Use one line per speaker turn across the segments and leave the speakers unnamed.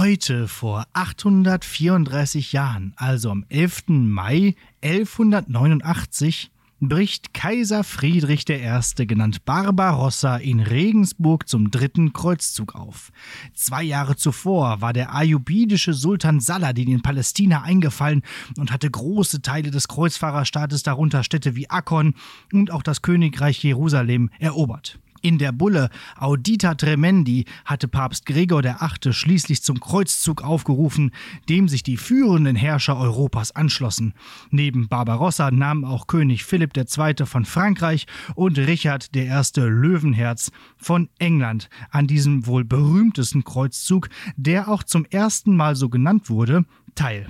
Heute vor 834 Jahren, also am 11. Mai 1189, bricht Kaiser Friedrich I., genannt Barbarossa, in Regensburg zum dritten Kreuzzug auf. Zwei Jahre zuvor war der ayubidische Sultan Saladin in Palästina eingefallen und hatte große Teile des Kreuzfahrerstaates, darunter Städte wie Akkon und auch das Königreich Jerusalem, erobert. In der Bulle Audita Tremendi hatte Papst Gregor VIII. schließlich zum Kreuzzug aufgerufen, dem sich die führenden Herrscher Europas anschlossen. Neben Barbarossa nahmen auch König Philipp II. von Frankreich und Richard I. Löwenherz von England an diesem wohl berühmtesten Kreuzzug, der auch zum ersten Mal so genannt wurde, teil.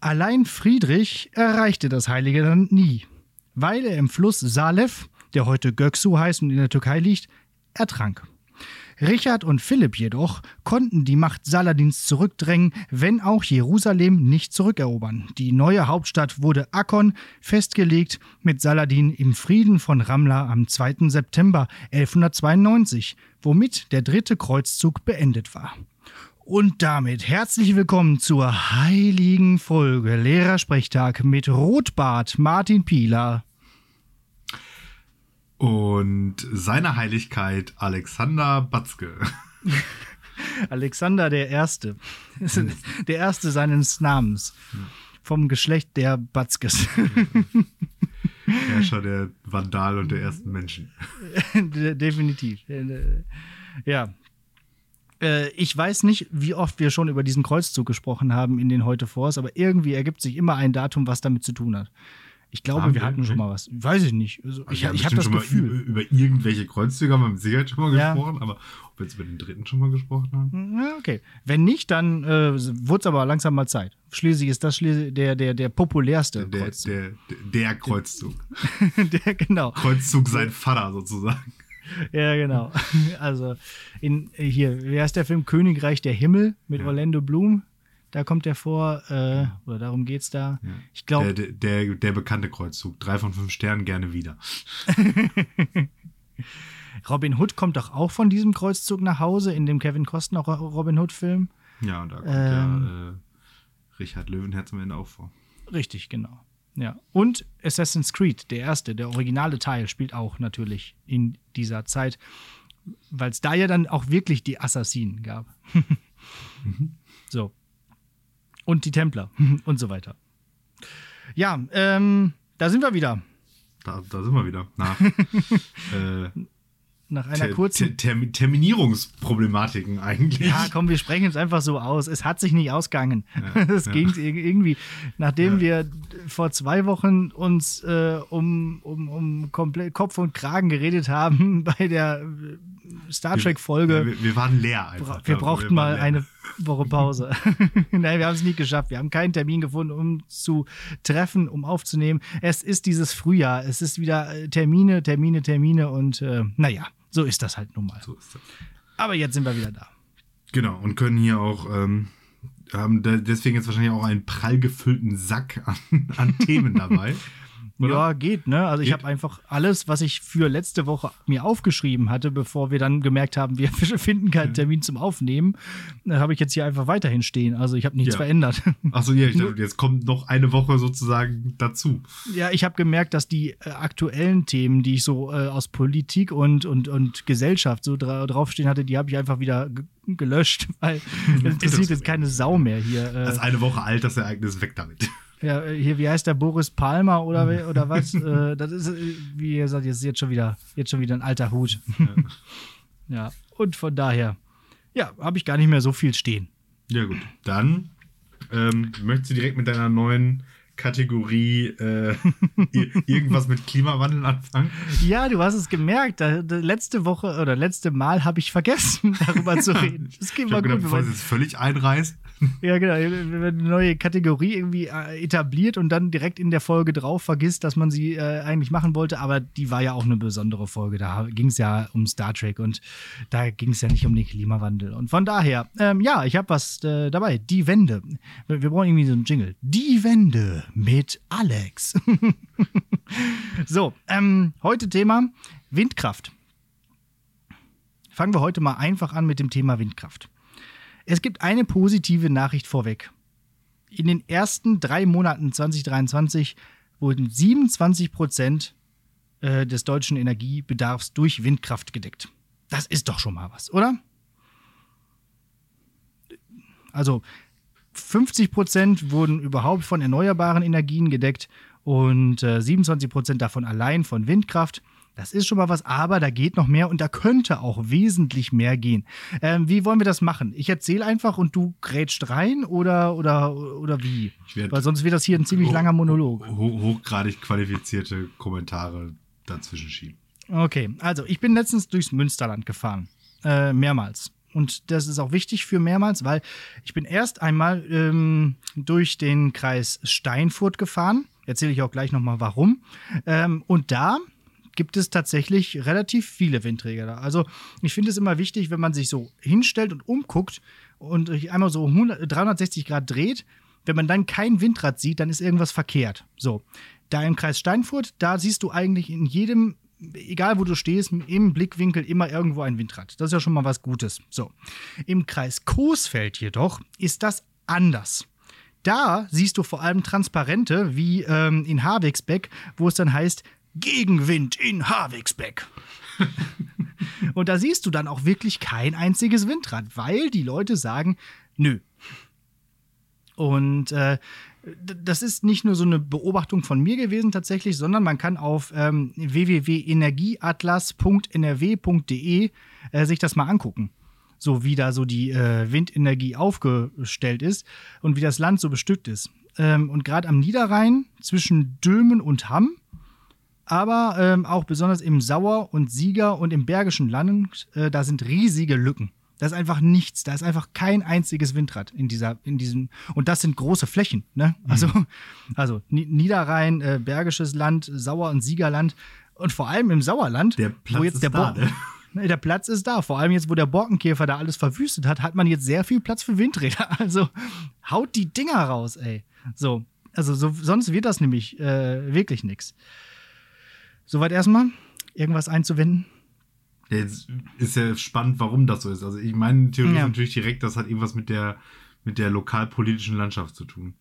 Allein Friedrich erreichte das Heilige Land nie, weil er im Fluss Salef der heute Göksu heißt und in der Türkei liegt, ertrank. Richard und Philipp jedoch konnten die Macht Saladins zurückdrängen, wenn auch Jerusalem nicht zurückerobern. Die neue Hauptstadt wurde Akkon festgelegt mit Saladin im Frieden von Ramla am 2. September 1192, womit der dritte Kreuzzug beendet war. Und damit herzlich willkommen zur heiligen Folge Lehrersprechtag mit Rotbart Martin Pieler
und seine Heiligkeit Alexander Batzke.
Alexander der Erste. Der Erste seines Namens. Vom Geschlecht der Batzkes.
Herrscher der Vandal und der ersten Menschen.
Definitiv. Ja. Äh, ich weiß nicht, wie oft wir schon über diesen Kreuzzug gesprochen haben in den Heute Vors, aber irgendwie ergibt sich immer ein Datum, was damit zu tun hat. Ich glaube, haben wir hatten schon mal was. Weiß ich nicht. Also, ich
ich
habe das
Gefühl. Über, über, irgendwelche Kreuzzüge haben wir mit Sicherheit schon mal ja. gesprochen, aber ob wir jetzt über den dritten schon mal gesprochen haben?
Hm, ja, okay. Wenn nicht, dann äh, wurde es aber langsam mal Zeit. Schließlich ist das schließlich der, der, der populärste
der,
Kreuzzug.
Der, der, der Kreuzzug.
der, genau.
Kreuzzug sein Vater sozusagen.
Ja, genau. Also in hier, wie heißt der Film Königreich der Himmel mit ja. Orlando Bloom? Da kommt er vor, äh, oder darum geht's da. Ja. Ich glaube.
Der, der, der, bekannte Kreuzzug. Drei von fünf Sternen gerne wieder.
Robin Hood kommt doch auch von diesem Kreuzzug nach Hause in dem Kevin Costner Robin Hood-Film.
Ja, und da kommt ähm, ja äh, Richard Löwenherz am Ende auch vor.
Richtig, genau. Ja. Und Assassin's Creed, der erste, der originale Teil, spielt auch natürlich in dieser Zeit, weil es da ja dann auch wirklich die Assassinen gab. mhm. So und die Templer und so weiter. Ja, ähm, da sind wir wieder.
Da, da sind wir wieder. Nach, äh,
nach einer ter, kurzen.
Ter, ter, Terminierungsproblematiken eigentlich.
Ja, komm, wir sprechen es einfach so aus. Es hat sich nicht ausgegangen. Es ja, ging irgendwie, nachdem ja. wir vor zwei Wochen uns äh, um, um, um komplett Kopf und Kragen geredet haben bei der Star Trek-Folge.
Wir, wir, waren leer einfach.
Wir brauchten wir mal leer. eine Woche Pause. Nein, wir haben es nicht geschafft. Wir haben keinen Termin gefunden, um zu treffen, um aufzunehmen. Es ist dieses Frühjahr. Es ist wieder äh, Termine, Termine, Termine und äh, naja. So ist das halt nun mal. So ist das. Aber jetzt sind wir wieder da.
Genau, und können hier auch, ähm, haben deswegen jetzt wahrscheinlich auch einen prall gefüllten Sack an, an Themen dabei.
Oder? Ja, geht, ne? Also ich habe einfach alles, was ich für letzte Woche mir aufgeschrieben hatte, bevor wir dann gemerkt haben, wir finden keinen Termin zum Aufnehmen, äh, habe ich jetzt hier einfach weiterhin stehen. Also ich habe nichts ja. verändert.
Achso, ja, ich dachte, jetzt kommt noch eine Woche sozusagen dazu.
Ja, ich habe gemerkt, dass die äh, aktuellen Themen, die ich so äh, aus Politik und, und, und Gesellschaft so dra draufstehen hatte, die habe ich einfach wieder gelöscht, weil es interessiert jetzt keine Sau mehr hier.
Äh. Das ist eine Woche alt, das Ereignis weg damit.
Ja, hier, wie heißt der Boris Palmer oder, oder was? äh, das ist, äh, wie ihr sagt, jetzt, jetzt, schon wieder, jetzt schon wieder ein alter Hut. Ja, ja. und von daher, ja, habe ich gar nicht mehr so viel stehen.
Ja, gut. Dann ähm, möchtest du direkt mit deiner neuen Kategorie äh, irgendwas mit Klimawandel anfangen?
Ja, du hast es gemerkt. Da, da letzte Woche oder letzte Mal habe ich vergessen, darüber zu reden.
Das geht mal gut. Gedacht, bevor es jetzt völlig einreißt.
Ja, genau. Wenn man eine neue Kategorie irgendwie äh, etabliert und dann direkt in der Folge drauf vergisst, dass man sie äh, eigentlich machen wollte. Aber die war ja auch eine besondere Folge. Da ging es ja um Star Trek und da ging es ja nicht um den Klimawandel. Und von daher, ähm, ja, ich habe was äh, dabei. Die Wende. Wir, wir brauchen irgendwie so einen Jingle. Die Wende mit Alex. so, ähm, heute Thema Windkraft. Fangen wir heute mal einfach an mit dem Thema Windkraft. Es gibt eine positive Nachricht vorweg. In den ersten drei Monaten 2023 wurden 27 Prozent äh, des deutschen Energiebedarfs durch Windkraft gedeckt. Das ist doch schon mal was, oder? Also 50 Prozent wurden überhaupt von erneuerbaren Energien gedeckt und äh, 27 Prozent davon allein von Windkraft. Das ist schon mal was, aber da geht noch mehr und da könnte auch wesentlich mehr gehen. Ähm, wie wollen wir das machen? Ich erzähle einfach und du grätscht rein oder, oder, oder wie? Weil sonst wird das hier ein ziemlich langer Monolog.
Ho hochgradig qualifizierte Kommentare dazwischen schieben.
Okay, also ich bin letztens durchs Münsterland gefahren. Äh, mehrmals. Und das ist auch wichtig für mehrmals, weil ich bin erst einmal ähm, durch den Kreis Steinfurt gefahren. Erzähle ich auch gleich nochmal warum. Ähm, und da gibt es tatsächlich relativ viele Windträger da. Also ich finde es immer wichtig, wenn man sich so hinstellt und umguckt und sich einmal so 100, 360 Grad dreht, wenn man dann kein Windrad sieht, dann ist irgendwas verkehrt. So, da im Kreis Steinfurt, da siehst du eigentlich in jedem egal wo du stehst, im Blickwinkel immer irgendwo ein Windrad. Das ist ja schon mal was Gutes. So. Im Kreis Coesfeld jedoch ist das anders. Da siehst du vor allem Transparente wie ähm, in Havigsbeck, wo es dann heißt Gegenwind in Havigsbeck. Und da siehst du dann auch wirklich kein einziges Windrad, weil die Leute sagen, nö. Und äh, das ist nicht nur so eine Beobachtung von mir gewesen tatsächlich, sondern man kann auf ähm, www.energieatlas.nrw.de äh, sich das mal angucken. So wie da so die äh, Windenergie aufgestellt ist und wie das Land so bestückt ist. Ähm, und gerade am Niederrhein zwischen Dömen und Hamm, aber ähm, auch besonders im Sauer und Sieger und im Bergischen Land, äh, da sind riesige Lücken. Da ist einfach nichts. Da ist einfach kein einziges Windrad in dieser, in diesem. Und das sind große Flächen. Ne? Mhm. Also, also Niederrhein, äh, Bergisches Land, Sauer- und Siegerland. Und vor allem im Sauerland,
der Platz
wo jetzt der
da, ne?
Der Platz ist da. Vor allem jetzt, wo der Borkenkäfer da alles verwüstet hat, hat man jetzt sehr viel Platz für Windräder. Also haut die Dinger raus, ey. So. Also so, sonst wird das nämlich äh, wirklich nichts. Soweit erstmal. Irgendwas einzuwenden?
Jetzt ist ja spannend, warum das so ist. Also ich meine Theorie ja. ist natürlich direkt, das hat irgendwas mit der, mit der lokalpolitischen Landschaft zu tun.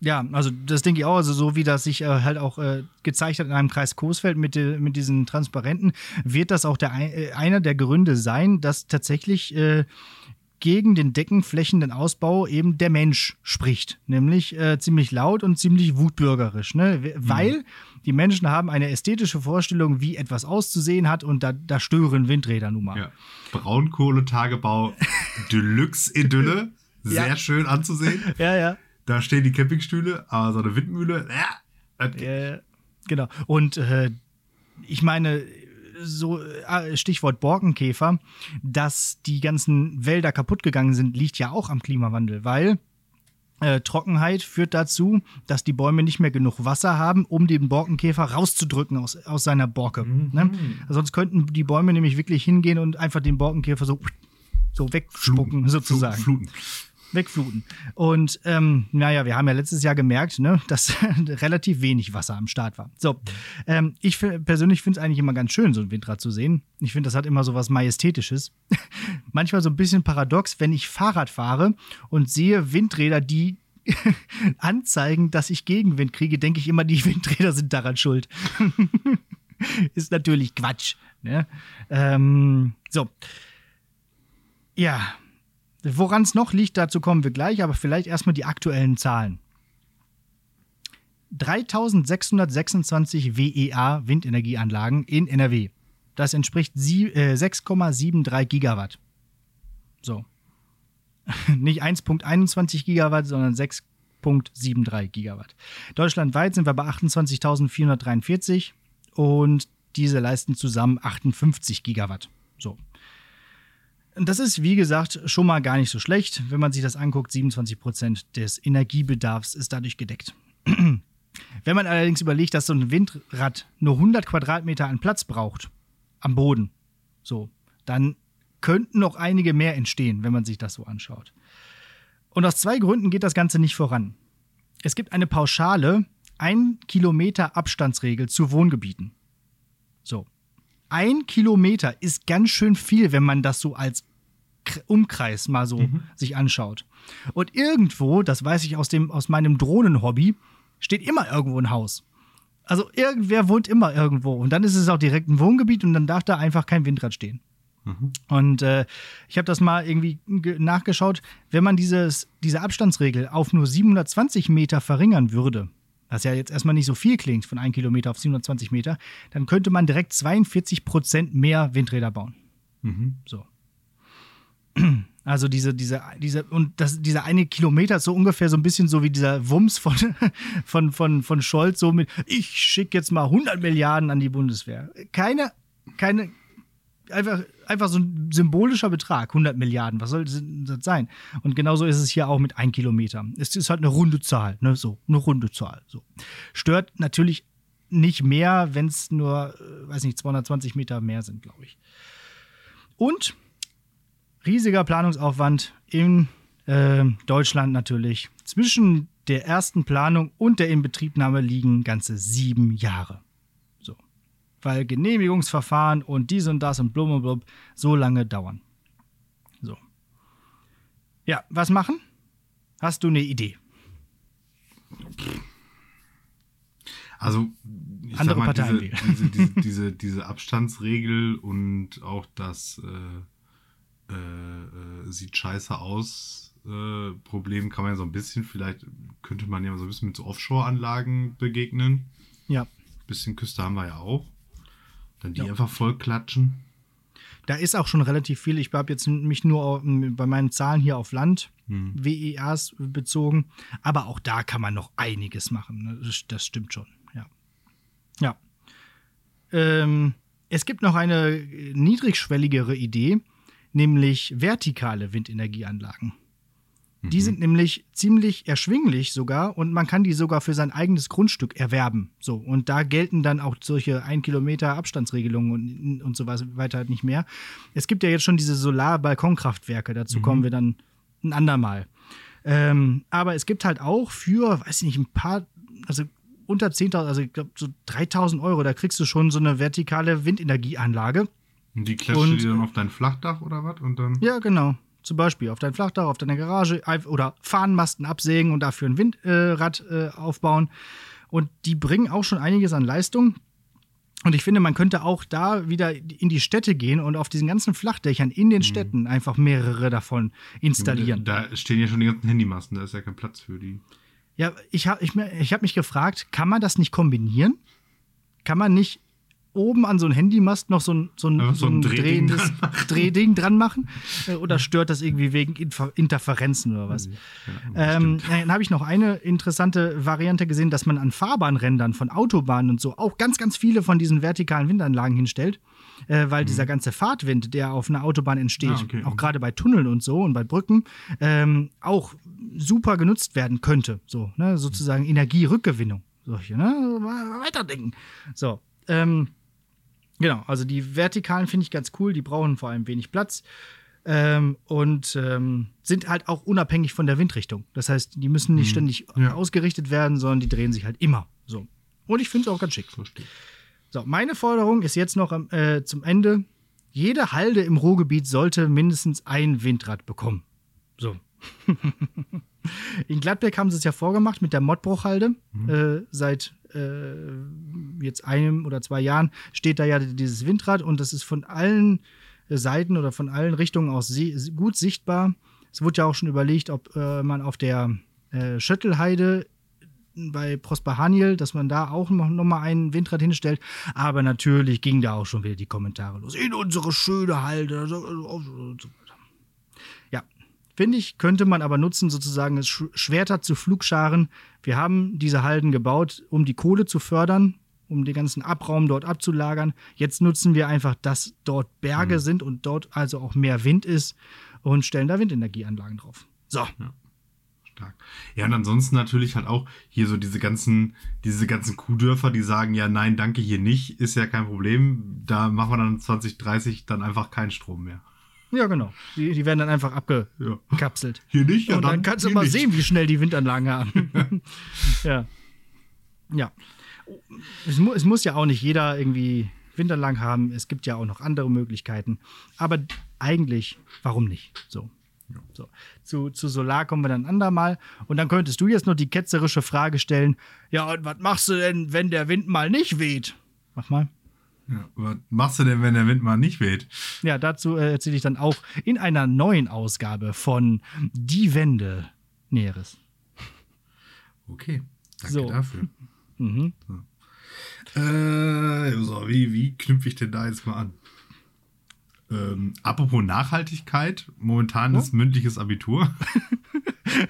Ja, also das denke ich auch, also so wie das sich äh, halt auch äh, gezeigt hat in einem Kreis Coesfeld mit, de, mit diesen Transparenten, wird das auch der, äh, einer der Gründe sein, dass tatsächlich äh, gegen den deckenflächenden Ausbau eben der Mensch spricht. Nämlich äh, ziemlich laut und ziemlich wutbürgerisch. Ne? Mhm. Weil die Menschen haben eine ästhetische Vorstellung, wie etwas auszusehen hat und da, da stören Windräder nun mal. Ja.
Braunkohletagebau, Deluxe-Idylle, sehr ja. schön anzusehen.
Ja, ja.
Da stehen die Campingstühle, aber so eine Windmühle, ja.
ja genau. Und äh, ich meine, so äh, Stichwort Borkenkäfer, dass die ganzen Wälder kaputt gegangen sind, liegt ja auch am Klimawandel, weil äh, Trockenheit führt dazu, dass die Bäume nicht mehr genug Wasser haben, um den Borkenkäfer rauszudrücken aus, aus seiner Borke. Mhm. Ne? Sonst könnten die Bäume nämlich wirklich hingehen und einfach den Borkenkäfer so, so wegspucken, Fluten. sozusagen. Fluten wegfluten. Und ähm, naja, wir haben ja letztes Jahr gemerkt, ne, dass relativ wenig Wasser am Start war. So, ähm, ich persönlich finde es eigentlich immer ganz schön, so ein Windrad zu sehen. Ich finde, das hat immer so was Majestätisches. Manchmal so ein bisschen paradox, wenn ich Fahrrad fahre und sehe Windräder, die anzeigen, dass ich Gegenwind kriege, denke ich immer, die Windräder sind daran schuld. Ist natürlich Quatsch. Ne? Ähm, so. Ja, Woran es noch liegt, dazu kommen wir gleich, aber vielleicht erstmal die aktuellen Zahlen. 3626 WEA Windenergieanlagen in NRW. Das entspricht 6,73 äh, Gigawatt. So. Nicht 1,21 Gigawatt, sondern 6,73 Gigawatt. Deutschlandweit sind wir bei 28.443 und diese leisten zusammen 58 Gigawatt. So. Das ist, wie gesagt, schon mal gar nicht so schlecht. Wenn man sich das anguckt, 27 Prozent des Energiebedarfs ist dadurch gedeckt. Wenn man allerdings überlegt, dass so ein Windrad nur 100 Quadratmeter an Platz braucht, am Boden, so, dann könnten noch einige mehr entstehen, wenn man sich das so anschaut. Und aus zwei Gründen geht das Ganze nicht voran. Es gibt eine pauschale 1 Kilometer Abstandsregel zu Wohngebieten. So ein Kilometer ist ganz schön viel, wenn man das so als Umkreis mal so sich anschaut. Und irgendwo, das weiß ich aus, dem, aus meinem Drohnenhobby, steht immer irgendwo ein Haus. Also irgendwer wohnt immer irgendwo. Und dann ist es auch direkt ein Wohngebiet und dann darf da einfach kein Windrad stehen. Und äh, ich habe das mal irgendwie ge- nachgeschaut, wenn man dieses, diese Abstandsregel auf nur 720 Meter verringern würde, was ja jetzt erstmal nicht so viel klingt, von 1 Kilometer auf 720 Meter, dann könnte man direkt 42 Prozent mehr Windräder bauen. So. Also diese, diese, diese, und das, dieser eine Kilometer ist so ungefähr so ein bisschen so wie dieser Wumms von, von, von, von Scholz, so mit, ich schicke jetzt mal 100 Milliarden an die Bundeswehr. Keine, keine, einfach, einfach so ein symbolischer Betrag, 100 Milliarden, was soll das sein? Und genauso ist es hier auch mit 1 Kilometer. Es ist halt eine runde Zahl, ne, so, eine runde Zahl, so. Stört natürlich nicht mehr, wenn es nur, äh, weiß nicht, 220 Meter mehr sind, glaube ich. Und riesiger Planungsaufwand in äh, Deutschland natürlich. Zwischen der ersten Planung und der Inbetriebnahme liegen ganze sieben Jahre. Weil Genehmigungsverfahren und dies und das und blub und blub so lange dauern. So. Ja, was machen? Hast du eine Idee?
Also, ich
Andere
sag mal,
Parteien
diese, diese, diese, diese, diese Abstandsregel und auch das äh, äh, äh, sieht scheiße aus. Äh, Problem kann man ja so ein bisschen, vielleicht könnte man ja so ein bisschen mit so Offshore-Anlagen begegnen.
Ja.
Bisschen Küste haben wir ja auch. Dann die
Ja.
einfach voll klatschen.
Da ist auch schon relativ viel. Ich habe jetzt mich nur bei meinen Zahlen hier auf Land, WEAs bezogen. Aber auch da kann man noch einiges machen. ne? Das, das stimmt schon, ja. Ja. Ähm, es gibt noch eine niedrigschwelligere Idee, nämlich vertikale Windenergieanlagen. Die sind nämlich ziemlich erschwinglich sogar und man kann die sogar für sein eigenes Grundstück erwerben. So, und da gelten dann auch solche 1 Kilometer Abstandsregelungen und, und so weiter halt nicht mehr. Es gibt ja jetzt schon diese Solar-Balkonkraftwerke, dazu kommen wir dann ein andermal. Ähm, aber es gibt halt auch für, weiß ich nicht, ein paar, also unter 10.000, also ich glaube so 3.000 Euro, da kriegst du schon so eine vertikale Windenergieanlage.
Und die klatscht
Und-
die dann auf dein Flachdach oder was? Und dann.
Ja, genau. Zum Beispiel auf dein Flachdach, auf deiner Garage oder Fahnenmasten absägen und dafür ein Windrad äh, aufbauen. Und die bringen auch schon einiges an Leistung. Und ich finde, man könnte auch da wieder in die Städte gehen und auf diesen ganzen Flachdächern in den Städten einfach mehrere davon installieren.
Da stehen ja schon die ganzen Handymasten, da ist ja kein Platz für die.
Ja, ich habe ich, ich hab mich gefragt, kann man das nicht kombinieren? Kann man nicht oben an so ein Handymast noch so ein, so ein,
Ja,
so ein
Drehding
drehendes
dran
Drehding dran machen? Äh, Oder stört das irgendwie wegen Infer Interferenzen oder was? Ähm, dann habe ich noch eine interessante Variante gesehen, dass man an Fahrbahnrändern von Autobahnen und so auch ganz, ganz viele von diesen vertikalen Windanlagen hinstellt, äh, weil dieser ganze Fahrtwind, der auf einer Autobahn entsteht,
Ah, okay.
auch gerade bei Tunneln und so und bei Brücken, ähm, auch super genutzt werden könnte. So, ne? sozusagen Energierückgewinnung. Solche, ne? Weiterdenken. So, ähm, Genau, also die vertikalen finde ich ganz cool, die brauchen vor allem wenig Platz ähm, und ähm, sind halt auch unabhängig von der Windrichtung. Das heißt, die müssen nicht ständig
Ja.
ausgerichtet werden, sondern die drehen sich halt immer so. Und ich finde es auch ganz schick.
Verstehe.
So, meine Forderung ist jetzt noch äh, zum Ende. Jede Halde im Ruhrgebiet sollte mindestens ein Windrad bekommen. So. In Gladbeck haben sie es ja vorgemacht mit der Mottbruchhalde. Äh, seit äh, jetzt einem oder zwei Jahren steht da ja dieses Windrad und das ist von allen äh, Seiten oder von allen Richtungen aus gut sichtbar. Es wurde ja auch schon überlegt, ob äh, man auf der äh, Schöttelheide bei Prosper Haniel, dass man da auch noch, noch mal ein Windrad hinstellt. Aber natürlich ging da auch schon wieder die Kommentare los. In unsere schöne Halde. so- und so weiter. Ja, finde ich, könnte man aber nutzen, sozusagen es sch- Schwerter zu Flugscharen. Wir haben diese Halden gebaut, um die Kohle zu fördern, um den ganzen Abraum dort abzulagern. Jetzt nutzen wir einfach, dass dort Berge sind und dort also auch mehr Wind ist und stellen da Windenergieanlagen drauf. So,
Stark. Ja, und ansonsten natürlich halt auch hier so diese ganzen, diese ganzen Kuhdörfer, die sagen, ja, nein, danke, hier nicht, ist ja kein Problem. Da machen wir dann 2030 dann einfach keinen Strom mehr.
Ja genau. Die, die werden dann einfach
Ja.
abgekapselt.
Hier nicht, ja,
und dann, kannst du mal
nicht.
sehen, wie schnell die Windanlagen haben. ja. Ja. Es, mu es muss ja auch nicht jeder irgendwie Windanlagen haben. Es gibt ja auch noch andere Möglichkeiten. Aber eigentlich, warum nicht? So. So. Zu, zu Solar kommen wir dann andermal. Und dann könntest du jetzt noch die ketzerische Frage stellen: Ja, und was machst du denn, wenn der Wind mal nicht weht? Mach mal.
Ja, was machst du denn, wenn der Wind mal nicht weht?
Ja, dazu äh, erzähle ich dann auch in einer neuen Ausgabe von Die Wende Näheres.
Okay, danke
So.
dafür.
Mhm.
Äh, so, wie, wie knüpfe ich denn da jetzt mal an? Ähm, apropos Nachhaltigkeit, momentan
Oh.
ist mündliches Abitur.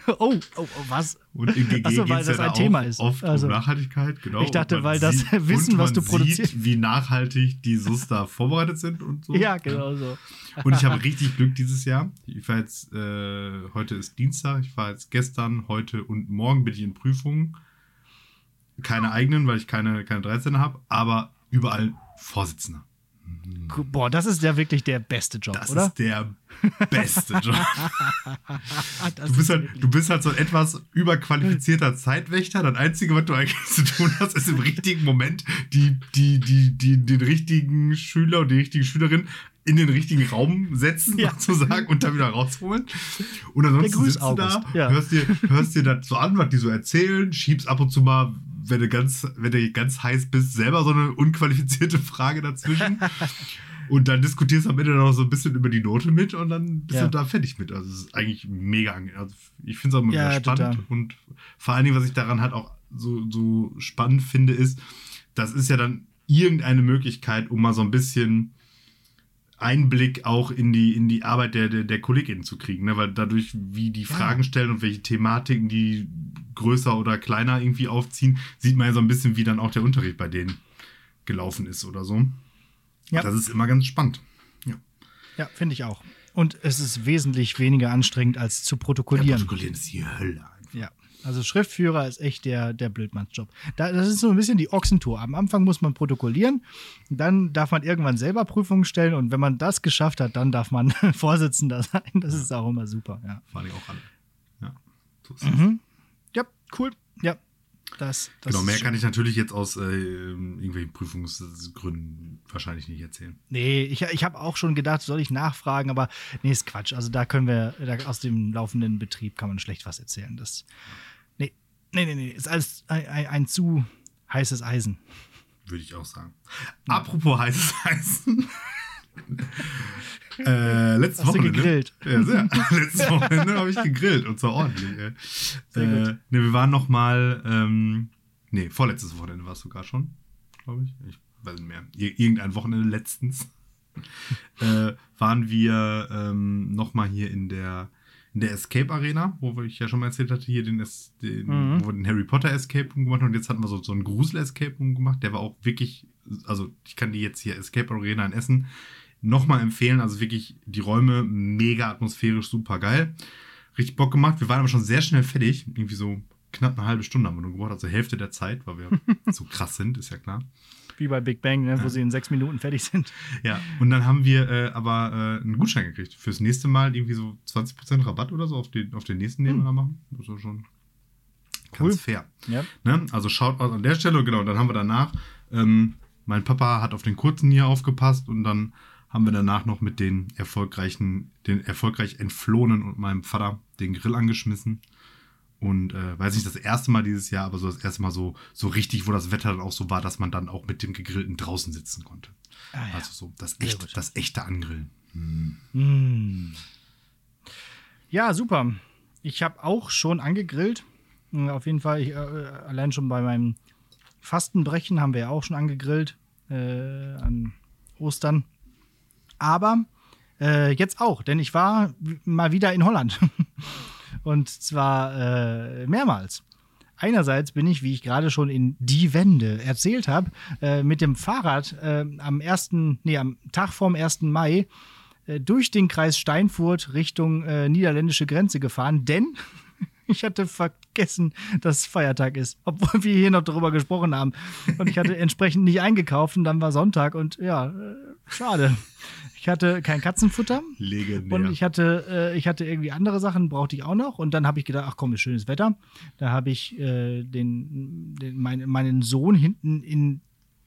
Oh, oh, oh, was?
Und in GG
Ach so, weil das
ja
ein Thema ist.
oft
Also,
um Nachhaltigkeit, genau.
ich dachte, weil das
sieht-
Wissen, was du produzierst-
Sieht, wie nachhaltig die SUS da vorbereitet sind und so.
Ja, genau so.
Und ich habe richtig Glück dieses Jahr. Ich war jetzt, äh, heute ist Dienstag, ich war jetzt gestern, heute und morgen bin ich in Prüfungen. Keine eigenen, weil ich keine, keine 13 habe, aber überall Vorsitzender.
Boah, das ist ja wirklich der beste Job,
Das
oder?
ist der beste Job.
Das
Du bist,
ist
halt, du bist halt so ein etwas überqualifizierter Zeitwächter. Das Einzige, was du eigentlich zu tun hast, ist im richtigen Moment die, die, die, die, den richtigen Schüler und die richtige Schülerin in den richtigen Raum setzen,
Ja.
sozusagen, und dann wieder rausholen. Und ansonsten sitzt du da,
ja.
hörst, dir, hörst dir das so an, was die so erzählen, schiebst ab und zu mal, wenn du ganz, wenn du ganz heiß bist, selber so eine unqualifizierte Frage dazwischen. Und dann diskutierst du am Ende noch so ein bisschen über die Note mit und dann bist
Ja.
du da fertig mit. Also es ist eigentlich mega. Also ich finde es auch immer wieder spannend.
total.
Und vor allen Dingen, was ich daran halt auch so, so spannend finde, ist, das ist ja dann irgendeine Möglichkeit, um mal so ein bisschen Einblick auch in die, in die Arbeit der, der, der KollegInnen zu kriegen. Ne? Weil dadurch, wie die Fragen stellen und welche Thematiken die größer oder kleiner irgendwie aufziehen, sieht man ja so ein bisschen, wie dann auch der Unterricht bei denen gelaufen ist oder so.
Ja.
Das ist immer ganz spannend. Ja.
Ja, finde ich auch. Und es ist wesentlich weniger anstrengend als zu
Ja,
protokollieren.
Protokollieren ist die Hölle.
Also Schriftführer ist echt der, der Blödmannsjob. Da, das ist so ein bisschen die Ochsentour. Am Anfang muss man protokollieren, dann darf man irgendwann selber Prüfungen stellen und wenn man das geschafft hat, dann darf man Vorsitzender sein. Das ist auch immer super, ja.
Vor allem auch alle. Ja. So ist.
Mhm. Ja, cool. Das, das
Genau, mehr kann ich natürlich jetzt aus äh, irgendwelchen Prüfungsgründen wahrscheinlich nicht erzählen.
Nee, ich, ich habe auch schon gedacht, soll ich nachfragen, aber nee, ist Quatsch. Also da können wir, da, aus dem laufenden Betrieb kann man schlecht was erzählen. Das, nee, nee, nee, nee, ist alles ein, ein, ein zu heißes Eisen.
Würde ich auch sagen. Apropos heißes Eisen. äh, letztes
Hast du
Wochenende.
gegrillt?
Ja, sehr. letztes Wochenende habe ich gegrillt und zwar ordentlich. Ey.
Sehr
äh,
gut.
Ne, wir waren noch mal, ähm, nee, vorletztes Wochenende war es sogar schon, glaube ich. Ich weiß nicht mehr. Ir irgendein Wochenende letztens. äh, waren wir ähm, noch mal hier in der in der Escape Arena, wo ich ja schon mal erzählt hatte, hier den, Es- den
Mhm.
wo wir den Harry Potter Escape Room gemacht haben. Und jetzt hatten wir so, so einen Grusel Escape Room gemacht. Der war auch wirklich, also ich kann die jetzt hier Escape Arena in Essen nochmal empfehlen. Also wirklich die Räume mega atmosphärisch, super geil. Richtig Bock gemacht. Wir waren aber schon sehr schnell fertig. Irgendwie so knapp eine halbe Stunde haben wir nur gebraucht, also Hälfte der Zeit, weil wir so krass sind, ist ja klar.
Wie bei Big Bang, ne, wo
Ja.
sie in sechs Minuten fertig sind.
Ja, und dann haben wir äh, aber äh, einen Gutschein gekriegt. Fürs nächste Mal irgendwie so 20% Rabatt oder so auf den, auf den nächsten, den wir da machen. Das ist schon ganz
Cool.
fair.
Ja.
Ne? Also schaut an der Stelle, genau, dann haben wir danach, ähm, mein Papa hat auf den kurzen hier aufgepasst und dann haben wir danach noch mit den erfolgreichen, den erfolgreich entflohenen und meinem Vater den Grill angeschmissen. Und äh, weiß nicht, das erste Mal dieses Jahr, aber so das erste Mal so, so richtig, wo das Wetter dann auch so war, dass man dann auch mit dem Gegrillten draußen sitzen konnte.
Ah, ja.
Also so das
gut.
das echte Angrillen. Hm.
Mm. Ja, super. Ich habe auch schon angegrillt. Mm, Auf jeden Fall, ich, äh, allein schon bei meinem Fastenbrechen haben wir ja auch schon angegrillt äh, an Ostern. Aber äh, jetzt auch, denn ich war mal wieder in Holland. Und zwar äh, mehrmals. Einerseits bin ich, wie ich gerade schon in die Wende erzählt habe, äh, mit dem Fahrrad äh, am ersten, nee, am Tag vorm 1. Mai äh, durch den Kreis Steinfurt Richtung äh, niederländische Grenze gefahren, denn ich hatte vergessen, dass Feiertag ist, obwohl wir hier noch darüber gesprochen haben. Und ich hatte entsprechend nicht eingekauft und dann war Sonntag und ja, schade. Ich hatte kein Katzenfutter.
Legendär.
Und ich hatte, äh, ich hatte irgendwie andere Sachen, brauchte ich auch noch. Und dann habe ich gedacht, ach komm, ist schönes Wetter. Da habe ich äh, den, den, mein, meinen Sohn hinten in,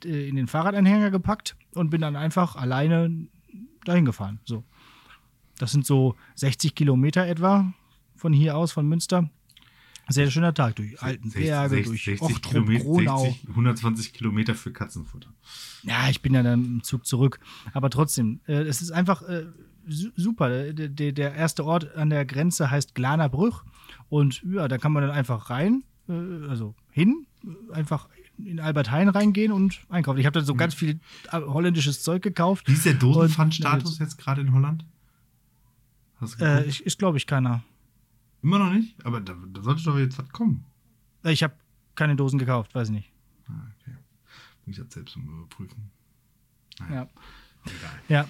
äh, in den Fahrradanhänger gepackt und bin dann einfach alleine dahin gefahren. So. Das sind so 60 Kilometer etwa von hier aus, von Münster. Sehr schöner Tag durch Altenberge, durch Ochtrup, Gronau.
60, 120 Kilometer für Katzenfutter.
Ja, ich bin ja dann im Zug zurück. Aber trotzdem, äh, es ist einfach äh, su- super. Der, der, der erste Ort an der Grenze heißt Glanerbrüch. Und ja, da kann man dann einfach rein, äh, also hin, äh, einfach in Albert Heijn reingehen und einkaufen. Ich habe da so ganz viel äh, holländisches Zeug gekauft.
Wie ist der
Und-
Dosenpfandstatus jetzt gerade in Holland?
Äh, ich, ist, glaube ich, keiner.
Immer noch nicht? Aber da, da sollte doch jetzt was kommen.
Äh, Ich habe keine Dosen gekauft, weiß ich nicht.
Ah, okay. Muss ich jetzt selbst überprüfen.
Ja.
Egal.
Ja.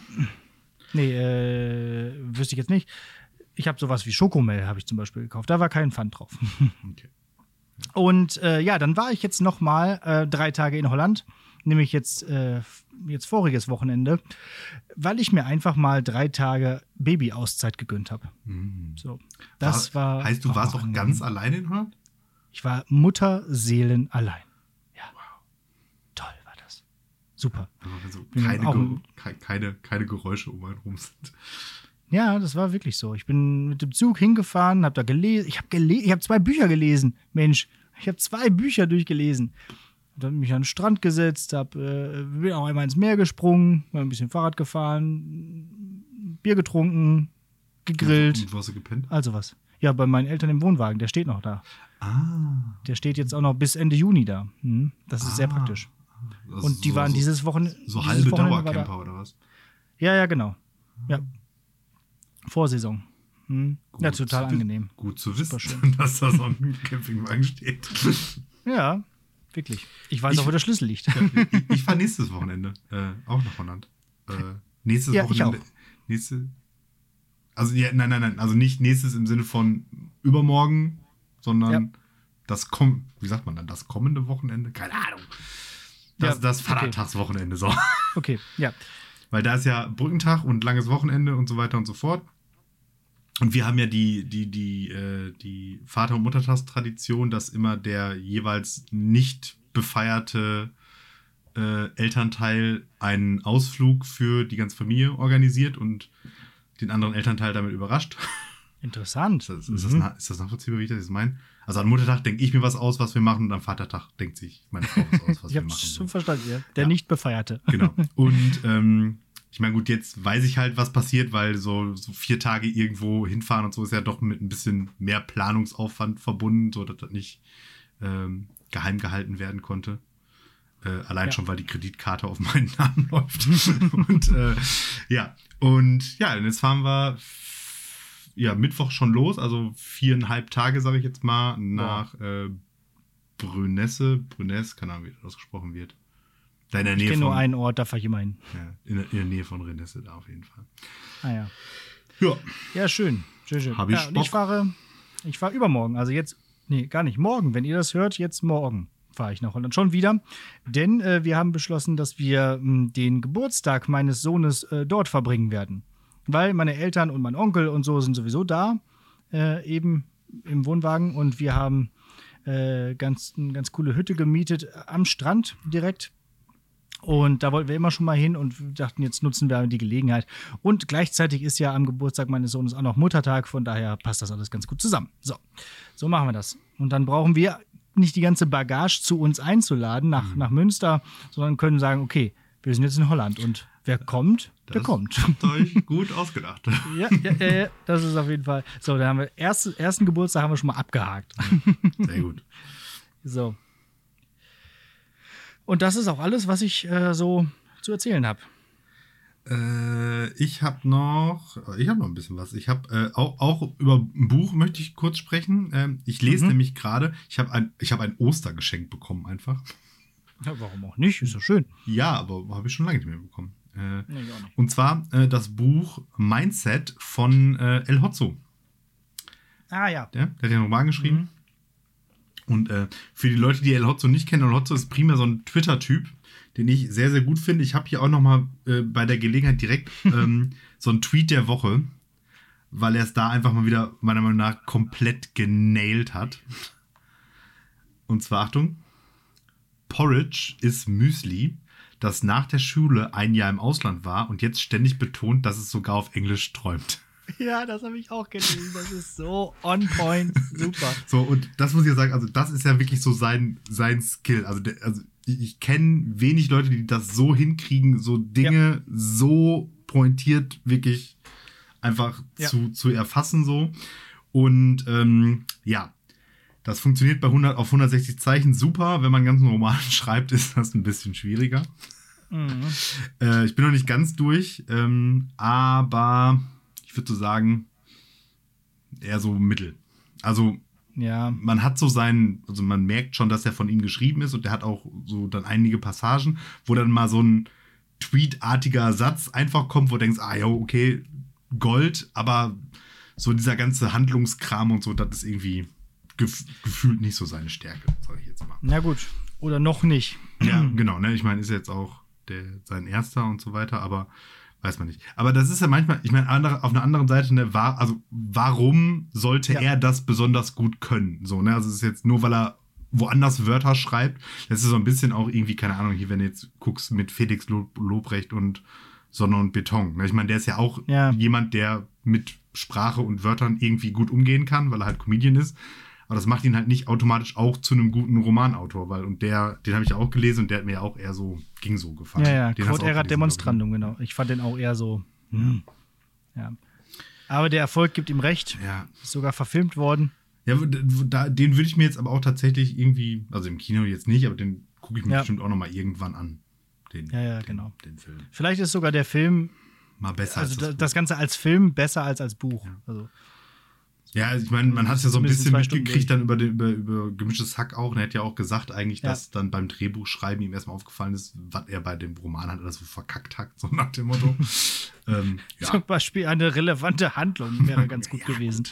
Nee, äh, wüsste ich jetzt nicht. Ich habe sowas wie Schokomel, habe ich zum Beispiel gekauft. Da war kein Pfand drauf.
Okay.
Und äh, ja, dann war ich jetzt noch mal äh, drei Tage in Holland, nämlich jetzt, äh, jetzt voriges Wochenende, weil ich mir einfach mal drei Tage Baby-Auszeit gegönnt habe.
Mhm.
So, das war.
Heißt, du warst auch ganz alleine in Holland?
Ich war Mutterseelen allein. Ja. Toll war das. Super.
Aber wenn so
Bin
keine,
auch
Ge
ein-
ke- keine, keine Geräusche um einen rum sind.
Ja, das war wirklich so. Ich bin mit dem Zug hingefahren, habe da gelesen. Ich habe gelesen, ich habe zwei Bücher gelesen. Mensch, ich habe zwei Bücher durchgelesen. Dann mich an den Strand gesetzt, hab, äh, bin auch einmal ins Meer gesprungen, mal ein bisschen Fahrrad gefahren, Bier getrunken, gegrillt,
Und wo hast du gepennt?
also was. Ja, bei meinen Eltern im Wohnwagen, der steht noch da.
Ah.
Der steht jetzt auch noch bis Ende Juni da. Hm, Das ist sehr
Ah.
praktisch.
Also
Und die
so,
waren dieses Wochenende.
So halbe
war da-
Dauercamper oder was?
Ja, ja, genau. Ja. Vorsaison. Hm. Ja, total
zu
angenehm.
Gut zu wissen, dass da so ein Campingwagen steht.
Ja, wirklich. Ich weiß
Ich-
auch, wo der Schlüssel liegt.
ich, ich fahre nächstes Wochenende äh, auch nach Holland. Äh, nächstes
Ja,
Wochenende. Nächste. Also ja, nein, nein, nein. Also nicht nächstes im Sinne von übermorgen, sondern
Ja.
das kommt. Wie sagt man dann? Das kommende Wochenende? Keine Ahnung. Das,
Ja,
das
okay.
Vatertagswochenende, so.
Okay, ja.
Weil da ist ja Brückentag und langes Wochenende und so weiter und so fort. Und wir haben ja die, die, die, äh, die Vater- und Muttertagstradition, dass immer der jeweils nicht befeierte äh, Elternteil einen Ausflug für die ganze Familie organisiert und den anderen Elternteil damit überrascht.
Interessant.
Ist das, ist das,
Mhm.
na- ist das nachvollziehbar, wie ich das jetzt meine? Also an Muttertag denke ich mir was aus, was wir machen, und am Vatertag denkt sich meine Frau was aus, was
ich
wir
habe
machen.
schon
So.
verstanden, ja. Der
Ja.
nicht befeierte.
Genau. Und ähm, ich meine, gut, jetzt weiß ich halt, was passiert, weil so, so vier Tage irgendwo hinfahren und so ist ja doch mit ein bisschen mehr Planungsaufwand verbunden, so dass das nicht ähm, geheim gehalten werden konnte. Äh, allein
Ja.
schon, weil die Kreditkarte auf meinen Namen läuft. und äh, ja, und ja, und jetzt fahren wir ja, Mittwoch schon los, also viereinhalb Tage, sage ich jetzt mal, nach äh, Brünesse, Brünesse, keine Ahnung, wie das ausgesprochen wird. Da in der
Ich
Nähe
kenne
von,
nur einen Ort, da fahre ich immer hin.
ja, in, der, in der Nähe von Renesse da auf jeden Fall.
Ah ja.
Ja.
Ja, schön. Schön, schön.
Hab ich
ja, ich fahre, ich fahre übermorgen. Also jetzt, nee, gar nicht. Morgen, wenn ihr das hört, jetzt morgen fahre ich nach Holland schon wieder. Denn äh, wir haben beschlossen, dass wir mh, den Geburtstag meines Sohnes äh, dort verbringen werden. Weil meine Eltern und mein Onkel und so sind sowieso da, äh, eben im Wohnwagen. Und wir haben äh, ganz, eine ganz coole Hütte gemietet äh, am Strand direkt. Und da wollten wir immer schon mal hin und dachten, jetzt nutzen wir die Gelegenheit. Und gleichzeitig ist ja am Geburtstag meines Sohnes auch noch Muttertag, von daher passt das alles ganz gut zusammen. So, so machen wir das. Und dann brauchen wir nicht die ganze Bagage zu uns einzuladen nach, nach Münster, sondern können sagen, okay, wir sind jetzt in Holland und wer kommt, der
Das
kommt.
Habt ihr euch gut ausgedacht.
ja, ja, ja, ja, das ist auf jeden Fall. So, da haben wir erste, ersten Geburtstag haben wir schon mal abgehakt.
Sehr gut.
So. Und das ist auch alles, was ich äh, so zu erzählen habe.
Äh, ich habe noch, ich habe noch ein bisschen was. Ich habe äh, auch, auch über ein Buch möchte ich kurz sprechen. Ähm, ich lese
Mhm.
nämlich gerade, ich habe ein, ich habe ein Ostergeschenk bekommen einfach.
Ja, warum auch nicht? Ist doch schön.
Ja, aber habe ich schon lange nicht mehr bekommen. Äh,
Nee,
und zwar äh, das Buch Mindset von äh, El Hotzo.
Ah ja.
Der, der hat ja einen Roman geschrieben.
Mhm.
Und äh, für die Leute, die El Hotzo nicht kennen, El Hotzo ist primär so ein Twitter-Typ, den ich sehr, sehr gut finde. Ich habe hier auch noch mal äh, bei der Gelegenheit direkt ähm, so einen Tweet der Woche, weil er es da einfach mal wieder meiner Meinung nach komplett genailt hat. Und zwar, Achtung, Porridge ist Müsli, das nach der Schule ein Jahr im Ausland war und jetzt ständig betont, dass es sogar auf Englisch träumt.
Ja, das habe ich auch gelesen. Das ist so on point. Super.
So, und das muss ich ja sagen, also das ist ja wirklich so sein, sein Skill. Also, der, also ich, kenne wenig Leute, die das so hinkriegen, so Dinge so pointiert wirklich einfach
Ja.
zu, zu erfassen so. Und ähm, ja, das funktioniert bei 100 auf 160 Zeichen super. Wenn man einen ganzen Roman schreibt, ist das ein bisschen schwieriger.
Mhm.
Äh, ich bin noch nicht ganz durch, ähm, aber ich würde so sagen, eher so mittel. Also
Ja.
man hat so seinen, also man merkt schon, dass er von ihm geschrieben ist und der hat auch so dann einige Passagen, wo dann mal so ein tweetartiger Satz einfach kommt, wo du denkst, ah ja, okay, Gold, aber so dieser ganze Handlungskram und so, das ist irgendwie gef gefühlt nicht so seine Stärke, sage ich jetzt mal.
Na gut. Oder noch nicht.
Ja, genau, ne? Ich meine, ist jetzt auch der, sein erster und so weiter, aber weiß man nicht. Aber das ist ja manchmal, ich meine, andere, auf einer anderen Seite, ne, war, also warum sollte
Ja.
er das besonders gut können? So, ne? Also es ist jetzt nur, weil er woanders Wörter schreibt. Das ist so ein bisschen auch irgendwie, keine Ahnung, hier, wenn du jetzt guckst mit Felix Lob Lobrecht und Sonne und Beton. Ne? Ich meine, der ist ja auch
Ja.
jemand, der mit Sprache und Wörtern irgendwie gut umgehen kann, weil er halt Comedian ist. Aber das macht ihn halt nicht automatisch auch zu einem guten Romanautor, weil und der, den habe ich ja auch gelesen und der hat mir ja auch eher so, ging so gefallen.
Ja, ja.
Den auch
erat
gelesen,
demonstrandum, genau. Ich fand den auch eher so. Hm. Ja. Aber der Erfolg gibt ihm recht.
Ja,
Ist sogar verfilmt worden.
ja da, den würde ich mir jetzt aber auch tatsächlich irgendwie, also im Kino jetzt nicht, aber den gucke ich mir
Ja.
bestimmt auch noch mal irgendwann an. Den,
Ja, ja,
den,
genau.
Den Film.
Vielleicht ist sogar der Film,
Mal besser
also
als
das,
das,
Ganze als Film besser als als Buch. Also,
Buch. Ja, also ich meine, man hat es ja so ein bisschen mitgekriegt dann über, den, über, über gemischtes Hack auch. Und er hat ja auch gesagt eigentlich,
Ja.
dass dann beim Drehbuchschreiben ihm erstmal aufgefallen ist, was er bei dem Roman hat oder so verkackt hat, so nach dem Motto. ähm, ja,
Zum Beispiel eine relevante Handlung wäre ganz gut gewesen.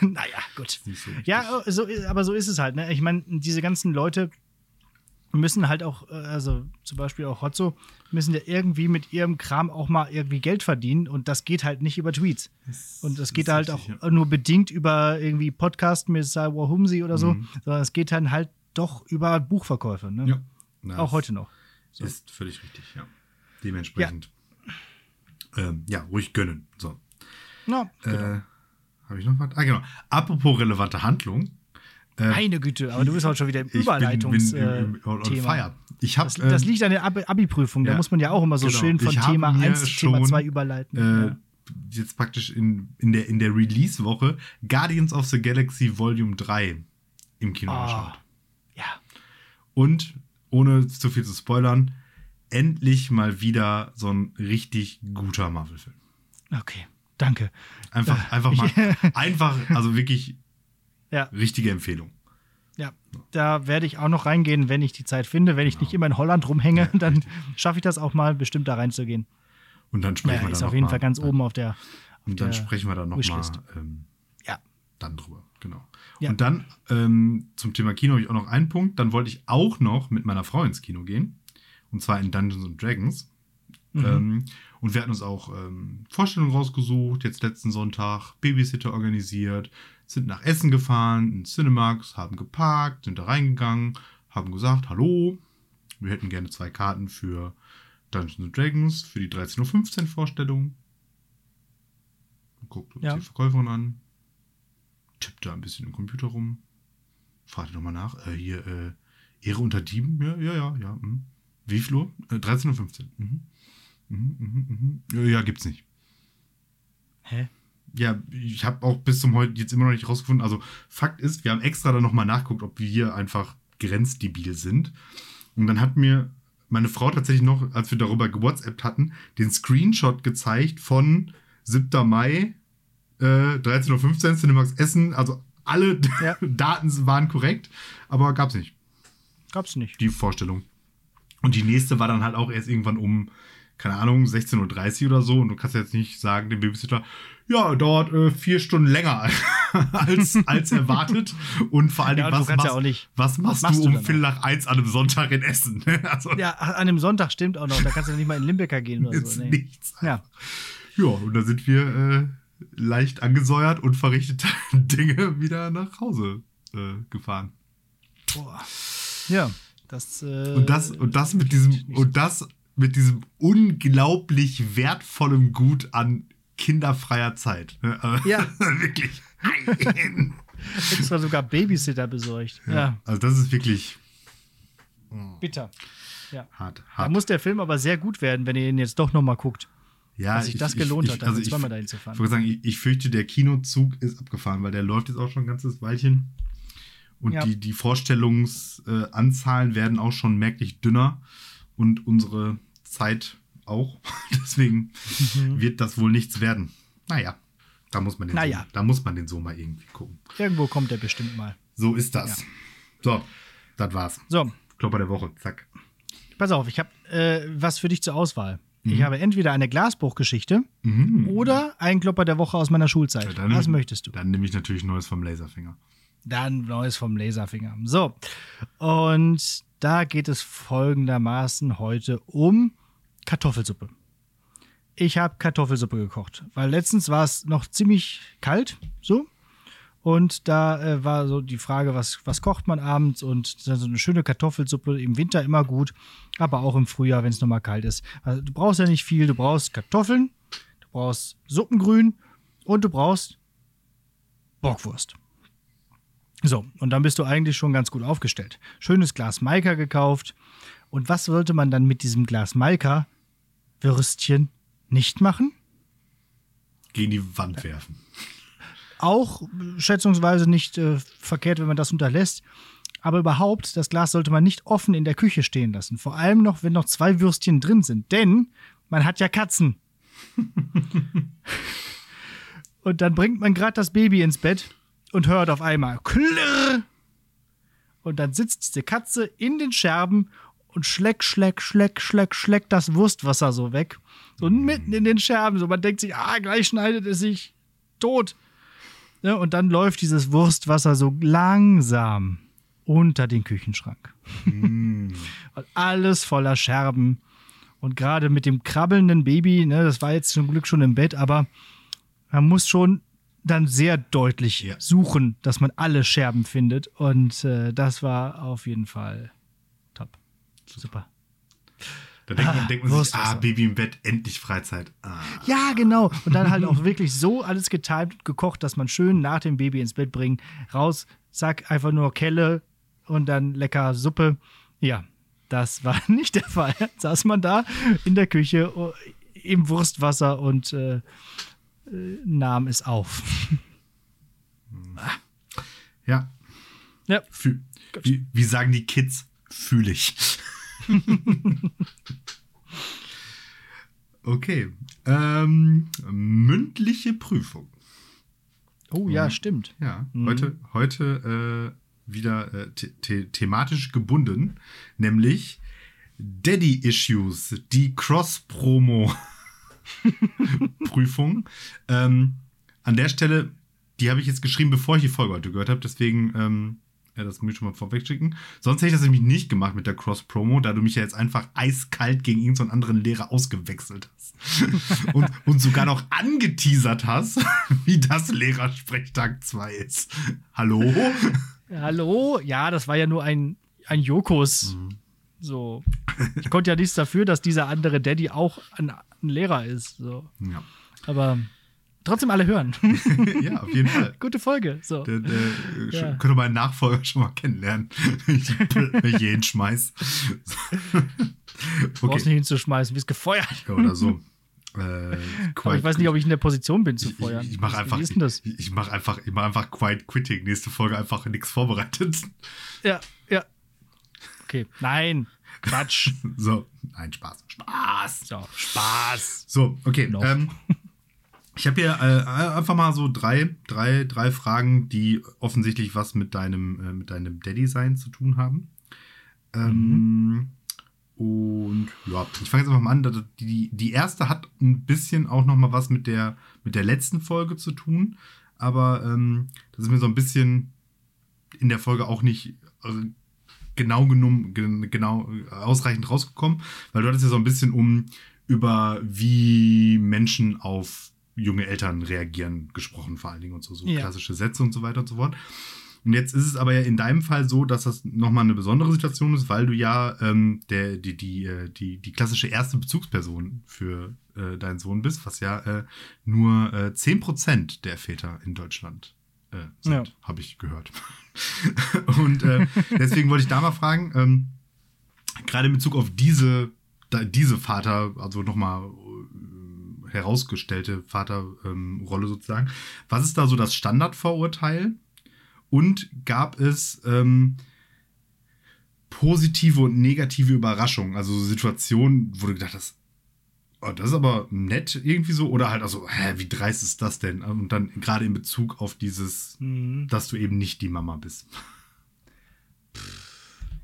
naja, gut.
so.
Ja, so, aber so ist es halt. Ne? Ich meine, diese ganzen Leute müssen halt auch, äh, also zum Beispiel auch Hotzo, müssen ja irgendwie mit ihrem Kram auch mal irgendwie Geld verdienen und das geht halt nicht über Tweets. Und das geht halt
richtig,
auch nur bedingt über irgendwie Podcast mit Sai Wahumsi oder so,
Mhm.
sondern es geht dann halt doch über Buchverkäufe. Ne?
Ja. Na,
Auch
das
heute noch.
Ist völlig richtig, ja. Dementsprechend. Ähm, ja, ruhig gönnen. So.
Na,
Äh, Habe ich noch was? Ah, genau. Apropos relevante Handlung. Äh,
meine Güte, aber du bist heute schon wieder im
ich bin, bin,
Überleitungs
im- im- on, on
Thema.
fire. Ich habe
Das, das liegt an der Abi- Abi-Prüfung. Da
ja,
muss man ja auch immer so
genau.
schön von
Ich
Thema
mir
1 zu Thema
schon,
2 überleiten.
äh,
ja.
jetzt praktisch in, in der, in der Release-Woche Guardians of the Galaxy Volume 3 im Kino
Ah.
geschaut.
ja.
Und ohne zu viel zu spoilern, endlich mal wieder so ein richtig guter Marvel-Film.
Okay, danke.
Einfach, einfach mal, einfach, also wirklich
Ja,
richtige Empfehlung.
ja. Da werde ich auch noch reingehen, wenn ich die Zeit finde. Wenn ich nicht immer in Holland rumhänge, dann schaffe ich das auch mal, bestimmt da reinzugehen.
Und dann sprechen
Ja,
wir dann
ist auf jeden
mal,
Fall ganz oben auf der. Auf
Und dann
der
sprechen wir dann noch mal
Wishlist.
ähm,
Ja.
dann drüber. Genau.
Ja.
Und dann ähm, zum Thema Kino habe ich auch noch einen Punkt. Dann wollte ich auch noch mit meiner Frau ins Kino gehen. Und zwar in Dungeons and Dragons.
Mhm.
Ähm, und wir hatten uns auch ähm, Vorstellungen rausgesucht, jetzt letzten Sonntag, Babysitter organisiert, sind nach Essen gefahren, in Cinemax, haben geparkt, sind da reingegangen, haben gesagt, hallo, wir hätten gerne zwei Karten für Dungeons and Dragons, für die 13.15 Uhr Vorstellung. Guckt uns
Ja.
die Verkäuferin an, tippt da ein bisschen im Computer rum, fragt nochmal nach, äh, hier, äh, Ehre unter Dieben? Ja, ja, ja, ja. Hm. Wie viel Uhr? Äh, 13.15 Uhr. Mhm. Mhm, mhm, mhm. Ja, ja, gibt's nicht.
Hä?
Ja, ich habe auch bis zum heute jetzt immer noch nicht rausgefunden. Also Fakt ist, wir haben extra dann nochmal nachguckt, ob wir hier einfach grenzdebil sind. Und dann hat mir meine Frau tatsächlich noch, als wir darüber gewhatsappt hatten, den Screenshot gezeigt von 7. Mai, äh, 13.15 Uhr, Cinemax Essen. Also alle
Ja.
Daten waren korrekt, aber gab's nicht
Gab's nicht.
die Vorstellung. Und die nächste war dann halt auch erst irgendwann um, keine Ahnung, 16.30 Uhr oder so. Und du kannst jetzt nicht sagen, dem Babysitter, ja, dauert äh, vier Stunden länger als, als erwartet. Und vor allen
Ja,
Dingen,
du
was, machst,
ja auch nicht-
was machst
machst
du
du
um Viertel nach eins an einem Sonntag in Essen? also,
Ja, an einem Sonntag stimmt auch noch. Da kannst du nicht mal in Limbecker gehen oder so. Nee.
nichts.
Ja.
Ja, und da sind wir äh, leicht angesäuert und verrichtete Dinge wieder nach Hause äh, gefahren.
Boah. Ja. Das, äh,
Und das, und das mit diesem, und das mit diesem unglaublich wertvollen Gut an kinderfreier Zeit. ne? Aber
Ja.
wirklich.
Extra sogar Babysitter besorgt. Ja,
Also das ist wirklich
bitter. Ja.
hart.
Da
hart.
muss der Film aber sehr gut werden, wenn ihr ihn jetzt doch noch mal guckt.
ja,
dass sich das gelohnt hat, dann zweimal dahin zu fahren.
Ich würde sagen, ich, ich fürchte, der Kinozug ist abgefahren, weil der läuft jetzt auch schon ein ganzes Weilchen. Und
Ja.
die, die Vorstellungsanzahlen äh, werden auch schon merklich dünner und unsere Zeit auch. Deswegen
Mhm.
wird das wohl nichts werden. Naja, da muss man den,
Naja.
so, da muss man den so mal irgendwie gucken.
Irgendwo kommt er bestimmt mal.
So ist das. So, das war's.
So,
Klopper der Woche, zack.
pass auf, ich habe äh, was für dich zur Auswahl. Ich habe entweder eine Glasbruchgeschichte
Mhm.
oder einen Klopper der Woche aus meiner Schulzeit.
Dann-
was möchtest du?
Dann nehme ich natürlich Neues vom Laserfinger.
Dann Neues vom Laserfinger. So, und da geht es folgendermaßen heute um Kartoffelsuppe. Ich habe Kartoffelsuppe gekocht, weil letztens war es noch ziemlich kalt, so. Und da äh, war so die Frage, was, was kocht man abends? Und so eine schöne Kartoffelsuppe im Winter immer gut, aber auch im Frühjahr, wenn es nochmal kalt ist. Also, du brauchst ja nicht viel. Du brauchst Kartoffeln, du brauchst Suppengrün und du brauchst Bockwurst. So, und dann bist du eigentlich schon ganz gut aufgestellt. Schönes Glas Maika gekauft. Und was sollte man dann mit diesem Glas Maika Würstchen nicht machen?
Gegen die Wand werfen.
Auch schätzungsweise nicht äh, verkehrt, wenn man das unterlässt. Aber überhaupt, das Glas sollte man nicht offen in der Küche stehen lassen. Vor allem noch, wenn noch zwei Würstchen drin sind. Denn man hat ja Katzen. und dann bringt man gerade das Baby ins Bett und hört auf einmal Klirr. Und dann sitzt diese Katze in den Scherben und schleck, schleck, schleck, schleck, schleck das Wurstwasser so weg. So mitten in den Scherben. So man denkt sich, ah, gleich schneidet es sich tot. Ne, und dann läuft dieses Wurstwasser so langsam unter den Küchenschrank. Und alles voller Scherben. Und gerade mit dem krabbelnden Baby, ne, das war jetzt zum Glück schon im Bett, aber man muss schon dann sehr deutlich
Ja.
suchen, dass man alle Scherben findet. Und äh, das war auf jeden Fall. Super.
Da denkt man, denkt man sich,
Wurstwasser.
ah, Baby im Bett, endlich Freizeit. Ah.
Ja, genau. Und dann halt auch wirklich so alles getimt und gekocht, dass man schön nach dem Baby ins Bett bringen, raus, zack, einfach nur Kelle und dann lecker Suppe. Ja, das war nicht der Fall. Saß man da in der Küche oh, im Wurstwasser und äh, äh, nahm es auf.
Ja.
Ja.
Wie, wie sagen die Kids? Fühle ich. okay. Ähm, mündliche Prüfung.
Oh ja, stimmt.
Ja,
Mhm.
heute, heute äh, wieder äh, the thematisch gebunden, nämlich Daddy Issues, die Cross-Promo-Prüfung. ähm, an der Stelle, die habe ich jetzt geschrieben, bevor ich die Folge heute gehört habe, deswegen, ähm, ja, das muss ich schon mal vorweg schicken. Sonst hätte ich das nämlich nicht gemacht mit der Cross-Promo, da du mich ja jetzt einfach eiskalt gegen irgendeinen anderen Lehrer ausgewechselt hast. und, und sogar noch angeteasert hast, wie das Lehrersprechtag 2 ist. Hallo?
Hallo? Ja, das war ja nur ein, ein Jokos.
Mhm.
So. Ich konnte ja nichts dafür, dass dieser andere Daddy auch ein, ein Lehrer ist. So.
Ja.
Aber trotzdem alle hören.
ja, auf jeden Fall.
Gute Folge. So.
Der, der, äh,
Ja.
Könnte meinen Nachfolger schon mal kennenlernen, wenn ich die Pl- jeden schmeiß.
Du brauchst nicht hinzuschmeißen, wirst gefeuert.
Ja, oder so. Äh,
Aber ich weiß nicht, ob ich in der Position bin zu
ich,
feuern.
ich, ich mache einfach, ich, ich mache einfach, ich mache einfach Quiet Quitting. Nächste Folge einfach nichts vorbereitet.
Ja, ja. Okay, nein, Quatsch.
So, nein, Spaß, Spaß.
So, Spaß.
So, okay. Ähm, ich habe hier äh, einfach mal so drei, drei, drei Fragen, die offensichtlich was mit deinem, äh, mit deinem Daddy-Sein zu tun haben. Ähm, Und ja, ich fange jetzt einfach mal an. Die, die erste hat ein bisschen auch noch mal was mit der, mit der letzten Folge zu tun. Aber ähm, das ist mir so ein bisschen in der Folge auch nicht äh, genau genommen, gen- genau äh, ausreichend rausgekommen, weil du hattest ja so ein bisschen um über wie Menschen auf junge Eltern reagieren gesprochen, vor allen Dingen und so, so
Ja.
klassische Sätze und so weiter und so fort. Und jetzt ist es aber ja in deinem Fall so, dass das nochmal eine besondere Situation ist, weil du ja ähm, der, die, die, äh, die, die klassische erste Bezugsperson für äh, deinen Sohn bist, was ja äh, nur äh, 10% der Väter in Deutschland äh, sind, ja. habe ich gehört. Und äh, deswegen wollte ich da mal fragen, ähm, gerade in Bezug auf diese, da, diese Vater, also nochmal herausgestellte Vaterrolle ähm, sozusagen, was ist da so das Standardvorurteil? Und gab es ähm, positive und negative Überraschungen, also Situationen, wo du gedacht hast, oh, das ist aber nett irgendwie so, oder halt also, hä, wie dreist ist das denn? Und dann gerade in Bezug auf dieses, mhm. dass du eben nicht die Mama bist.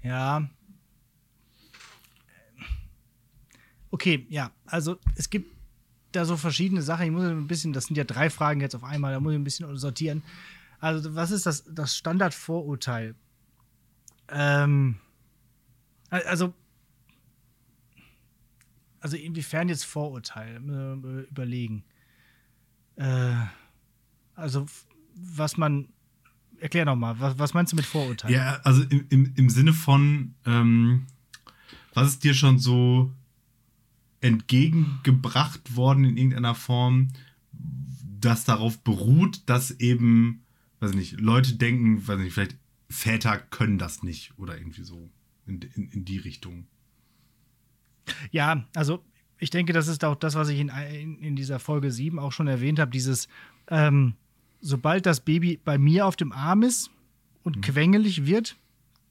Ja. Okay, ja, also es gibt da so verschiedene Sachen. Ich muss ein bisschen, das sind ja drei Fragen jetzt auf einmal, da muss ich ein bisschen sortieren. Also, was ist das, das Standardvorurteil? Ähm, also, also inwiefern jetzt Vorurteil? Äh, überlegen. Äh, also, was man. Erklär nochmal, was, was meinst du mit Vorurteil?
Ja, also im, im, im Sinne von, ähm, was ist dir schon so entgegengebracht worden in irgendeiner Form, das darauf beruht, dass eben weiß nicht, Leute denken, weiß nicht, vielleicht Väter können das nicht oder irgendwie so in, in, in die Richtung.
Ja, also ich denke, das ist auch das, was ich in, in, dieser Folge 7 auch schon erwähnt habe, dieses, ähm, sobald das Baby bei mir auf dem Arm ist und mhm. quengelig wird,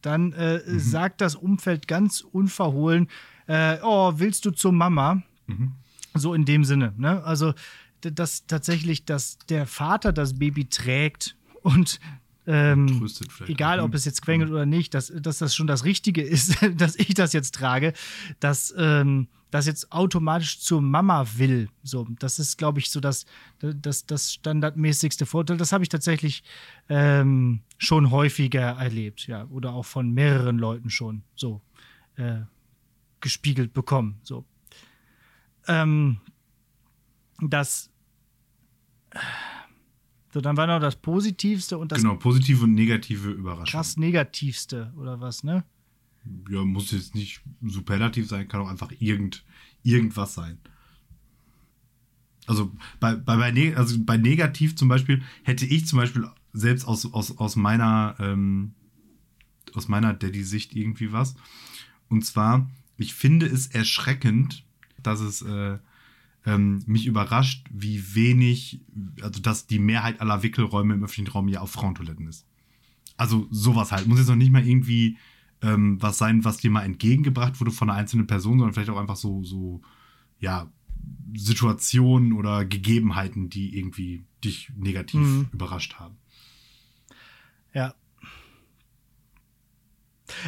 dann äh, mhm. sagt das Umfeld ganz unverhohlen, äh, oh, willst du zur Mama? Mhm. So in dem Sinne. Ne? Also, dass tatsächlich, dass der Vater das Baby trägt und ähm, egal, ob es jetzt quengelt oder nicht, dass, dass das schon das Richtige ist, dass ich das jetzt trage, dass ähm, das jetzt automatisch zur Mama will. So, das ist, glaube ich, so das, das, das standardmäßigste Vorteil. Das habe ich tatsächlich ähm, schon häufiger erlebt, ja, oder auch von mehreren Leuten schon so äh, gespiegelt bekommen. So. Ähm, das so, dann war noch das Positivste und das.
Genau, positive und negative Überraschung.
Das Negativste oder was, ne?
Ja, muss jetzt nicht superlativ sein, kann auch einfach irgend, irgendwas sein. Also bei, bei, bei, ne, also bei negativ zum Beispiel hätte ich zum Beispiel selbst aus, aus, aus meiner ähm, aus meiner Daddy-Sicht irgendwie was. Und zwar, ich finde es erschreckend, dass es äh, ähm, mich überrascht, wie wenig, also dass die Mehrheit aller Wickelräume im öffentlichen Raum ja auf Frauentoiletten ist. Also sowas halt. Muss jetzt noch nicht mal irgendwie ähm, was sein, was dir mal entgegengebracht wurde von einer einzelnen Person, sondern vielleicht auch einfach so, so, ja, Situationen oder Gegebenheiten, die irgendwie dich negativ mhm. überrascht haben.
Ja.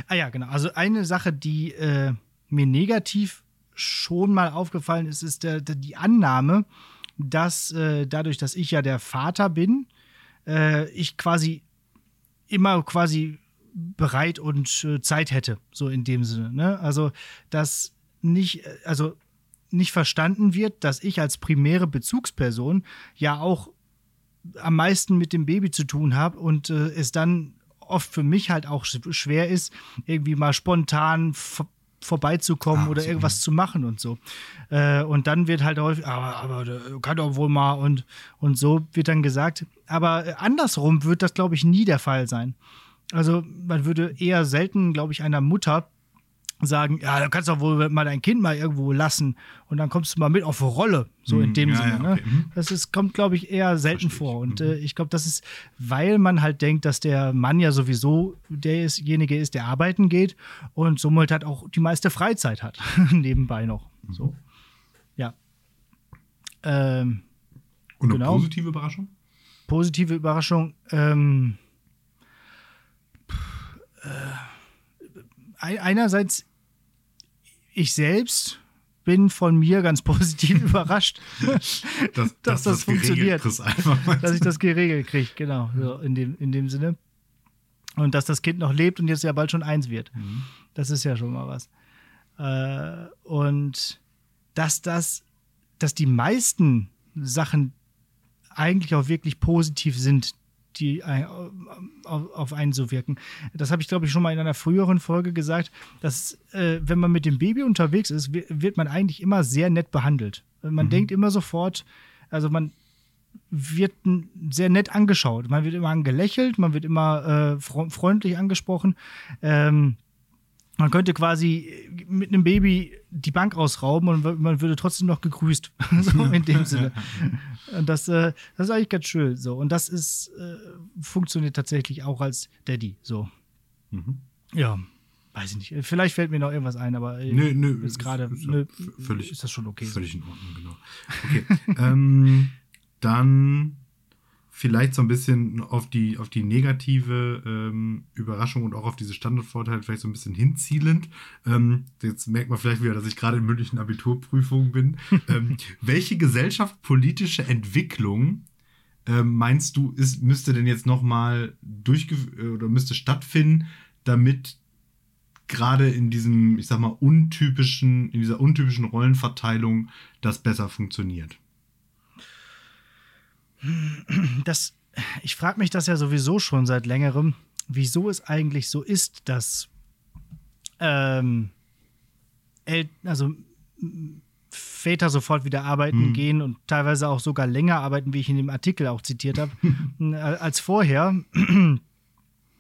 Ah ja, genau. Also eine Sache, die äh, mir negativ schon mal aufgefallen ist, ist der, der, die Annahme, dass äh, dadurch, dass ich ja der Vater bin, äh, ich quasi immer quasi bereit und äh, Zeit hätte, so in dem Sinne. Ne? Also, dass nicht, also nicht verstanden wird, dass ich als primäre Bezugsperson ja auch am meisten mit dem Baby zu tun habe und äh, es dann oft für mich halt auch schwer ist, irgendwie mal spontan vorbeizukommen ah, oder so irgendwas zu machen und so. Äh, und dann wird halt häufig, aber, aber kann doch wohl mal und, und so wird dann gesagt. Aber andersrum wird das, glaube ich, nie der Fall sein. Also man würde eher selten, glaube ich, einer Mutter sagen, ja, du kannst doch wohl mal dein Kind mal irgendwo lassen und dann kommst du mal mit auf eine Rolle, so in mhm, dem ja, Sinne. Ja, ne? okay. ne? Das ist, kommt, glaube ich, eher selten Verstehe vor. Und mhm. äh, ich glaube, das ist, weil man halt denkt, dass der Mann ja sowieso derjenige ist, der arbeiten geht und somit halt auch die meiste Freizeit hat, nebenbei noch. Mhm. So. Ja. Ähm,
und eine genau. positive Überraschung?
Positive Überraschung, ähm, äh, einerseits ich selbst bin von mir ganz positiv überrascht, dass, dass, das, das funktioniert. Dass ich das geregelt kriege, genau, so in, dem, in dem Sinne. Und dass das Kind noch lebt und jetzt ja bald schon eins wird. Mhm. Das ist ja schon mal was. Äh, und dass das, dass die meisten Sachen eigentlich auch wirklich positiv sind, die auf, auf, einen so wirken. Das habe ich, glaube ich, schon mal in einer früheren Folge gesagt, dass äh, wenn man mit dem Baby unterwegs ist, wird man eigentlich immer sehr nett behandelt. Man mhm. denkt immer sofort, also man wird sehr nett angeschaut. Man wird immer angelächelt, man wird immer äh, freundlich angesprochen. Ähm, man könnte quasi mit einem Baby die Bank ausrauben und man würde trotzdem noch gegrüßt. so in dem Sinne. Und das, äh, das ist eigentlich ganz schön. So. Und das ist, äh, funktioniert tatsächlich auch als Daddy. So. Mhm. Ja. Weiß ich nicht. Vielleicht fällt mir noch irgendwas ein, aber
äh, nö, nö,
ist gerade völlig ist das schon okay.
Völlig in Ordnung, genau. Okay. ähm, dann vielleicht so ein bisschen auf die, auf die negative ähm, Überraschung und auch auf diese Standardvorteile vielleicht so ein bisschen hinzielend. Ähm, jetzt merkt man vielleicht wieder, dass ich gerade in mündlichen Abiturprüfungen bin. ähm, welche gesellschaftspolitische Entwicklung ähm, meinst du, ist, müsste denn jetzt nochmal durchgeführt oder müsste stattfinden, damit gerade in diesem, ich sag mal, untypischen, in dieser untypischen Rollenverteilung das besser funktioniert?
Das, ich frage mich das ja sowieso schon seit längerem, wieso es eigentlich so ist, dass ähm, El also Väter sofort wieder arbeiten mhm. gehen und teilweise auch sogar länger arbeiten, wie ich in dem Artikel auch zitiert habe, als vorher,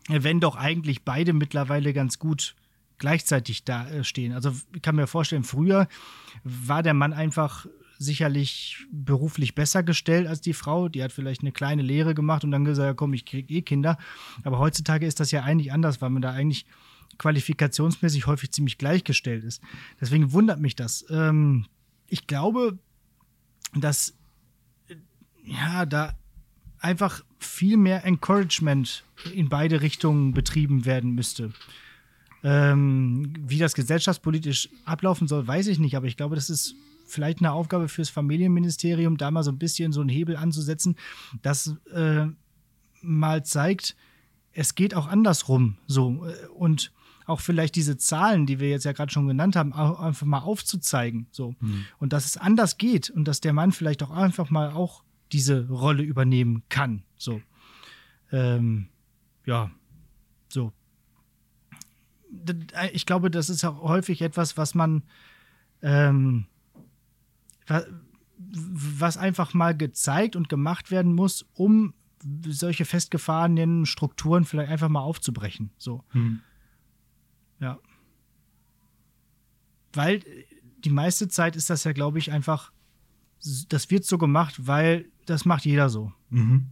wenn doch eigentlich beide mittlerweile ganz gut gleichzeitig da äh, stehen. Also ich kann mir vorstellen, früher war der Mann einfach sicherlich beruflich besser gestellt als die Frau. Die hat vielleicht eine kleine Lehre gemacht und dann gesagt, ja, komm, ich kriege eh Kinder. Aber heutzutage ist das ja eigentlich anders, weil man da eigentlich qualifikationsmäßig häufig ziemlich gleichgestellt ist. Deswegen wundert mich das. Ähm, ich glaube, dass ja, da einfach viel mehr Encouragement in beide Richtungen betrieben werden müsste. Ähm, wie das gesellschaftspolitisch ablaufen soll, weiß ich nicht, aber ich glaube, das ist vielleicht eine Aufgabe fürs Familienministerium, da mal so ein bisschen so einen Hebel anzusetzen, das äh, mal zeigt, es geht auch andersrum so und auch vielleicht diese Zahlen, die wir jetzt ja gerade schon genannt haben, einfach mal aufzuzeigen so. Mhm. und dass es anders geht und dass der Mann vielleicht auch einfach mal auch diese Rolle übernehmen kann so. Ähm, ja so. Ich glaube, das ist auch häufig etwas, was man ähm, was einfach mal gezeigt und gemacht werden muss, um solche festgefahrenen Strukturen vielleicht einfach mal aufzubrechen. So. Hm. Ja. Weil die meiste Zeit ist das ja, glaube ich, einfach, das wird so gemacht, weil das macht jeder so. Mhm.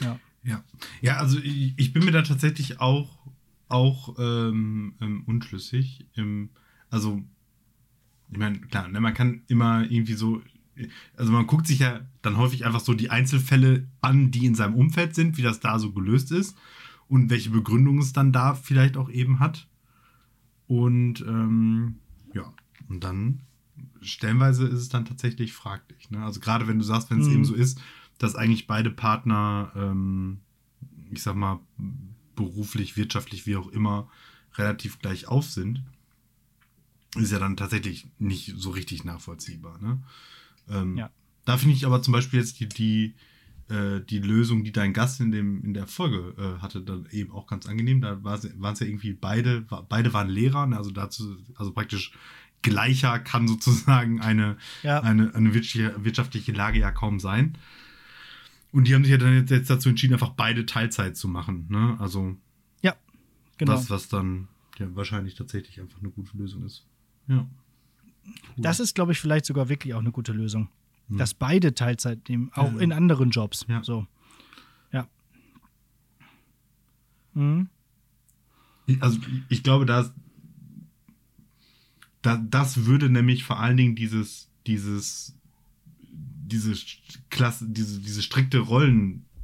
Ja. Ja. Ja, also ich, ich, bin mir da tatsächlich auch, auch ähm, ähm, unschlüssig. Im, also ich meine, klar, ne, man kann immer irgendwie so, also man guckt sich ja dann häufig einfach so die Einzelfälle an, die in seinem Umfeld sind, wie das da so gelöst ist und welche Begründung es dann da vielleicht auch eben hat. Und ähm, ja, und dann stellenweise ist es dann tatsächlich fraglich. Ne? Also gerade wenn du sagst, wenn es mhm. eben so ist, dass eigentlich beide Partner, ähm, ich sag mal, beruflich, wirtschaftlich, wie auch immer, relativ gleich auf sind, ist ja dann tatsächlich nicht so richtig nachvollziehbar. Ne? Ähm, ja. Da finde ich aber zum Beispiel jetzt die, die, äh, die Lösung, die dein Gast in, dem, in der Folge äh, hatte, dann eben auch ganz angenehm. Da waren es ja irgendwie beide, beide waren Lehrer, ne? also dazu, also praktisch gleicher kann sozusagen eine, ja. eine, eine wirtschaftliche Lage ja kaum sein. Und die haben sich ja dann jetzt, dazu entschieden, einfach beide Teilzeit zu machen. Ne? Also
ja, genau.
das, was dann ja wahrscheinlich tatsächlich einfach eine gute Lösung ist. Ja.
Cool. Das ist, glaube ich, vielleicht sogar wirklich auch eine gute Lösung. Hm. Dass beide Teilzeit nehmen, auch ja. in anderen Jobs. Ja. So. Ja.
Mhm. Also ich glaube, dass da, das würde nämlich vor allen Dingen dieses, dieses, diese Klasse, diese, diese strikte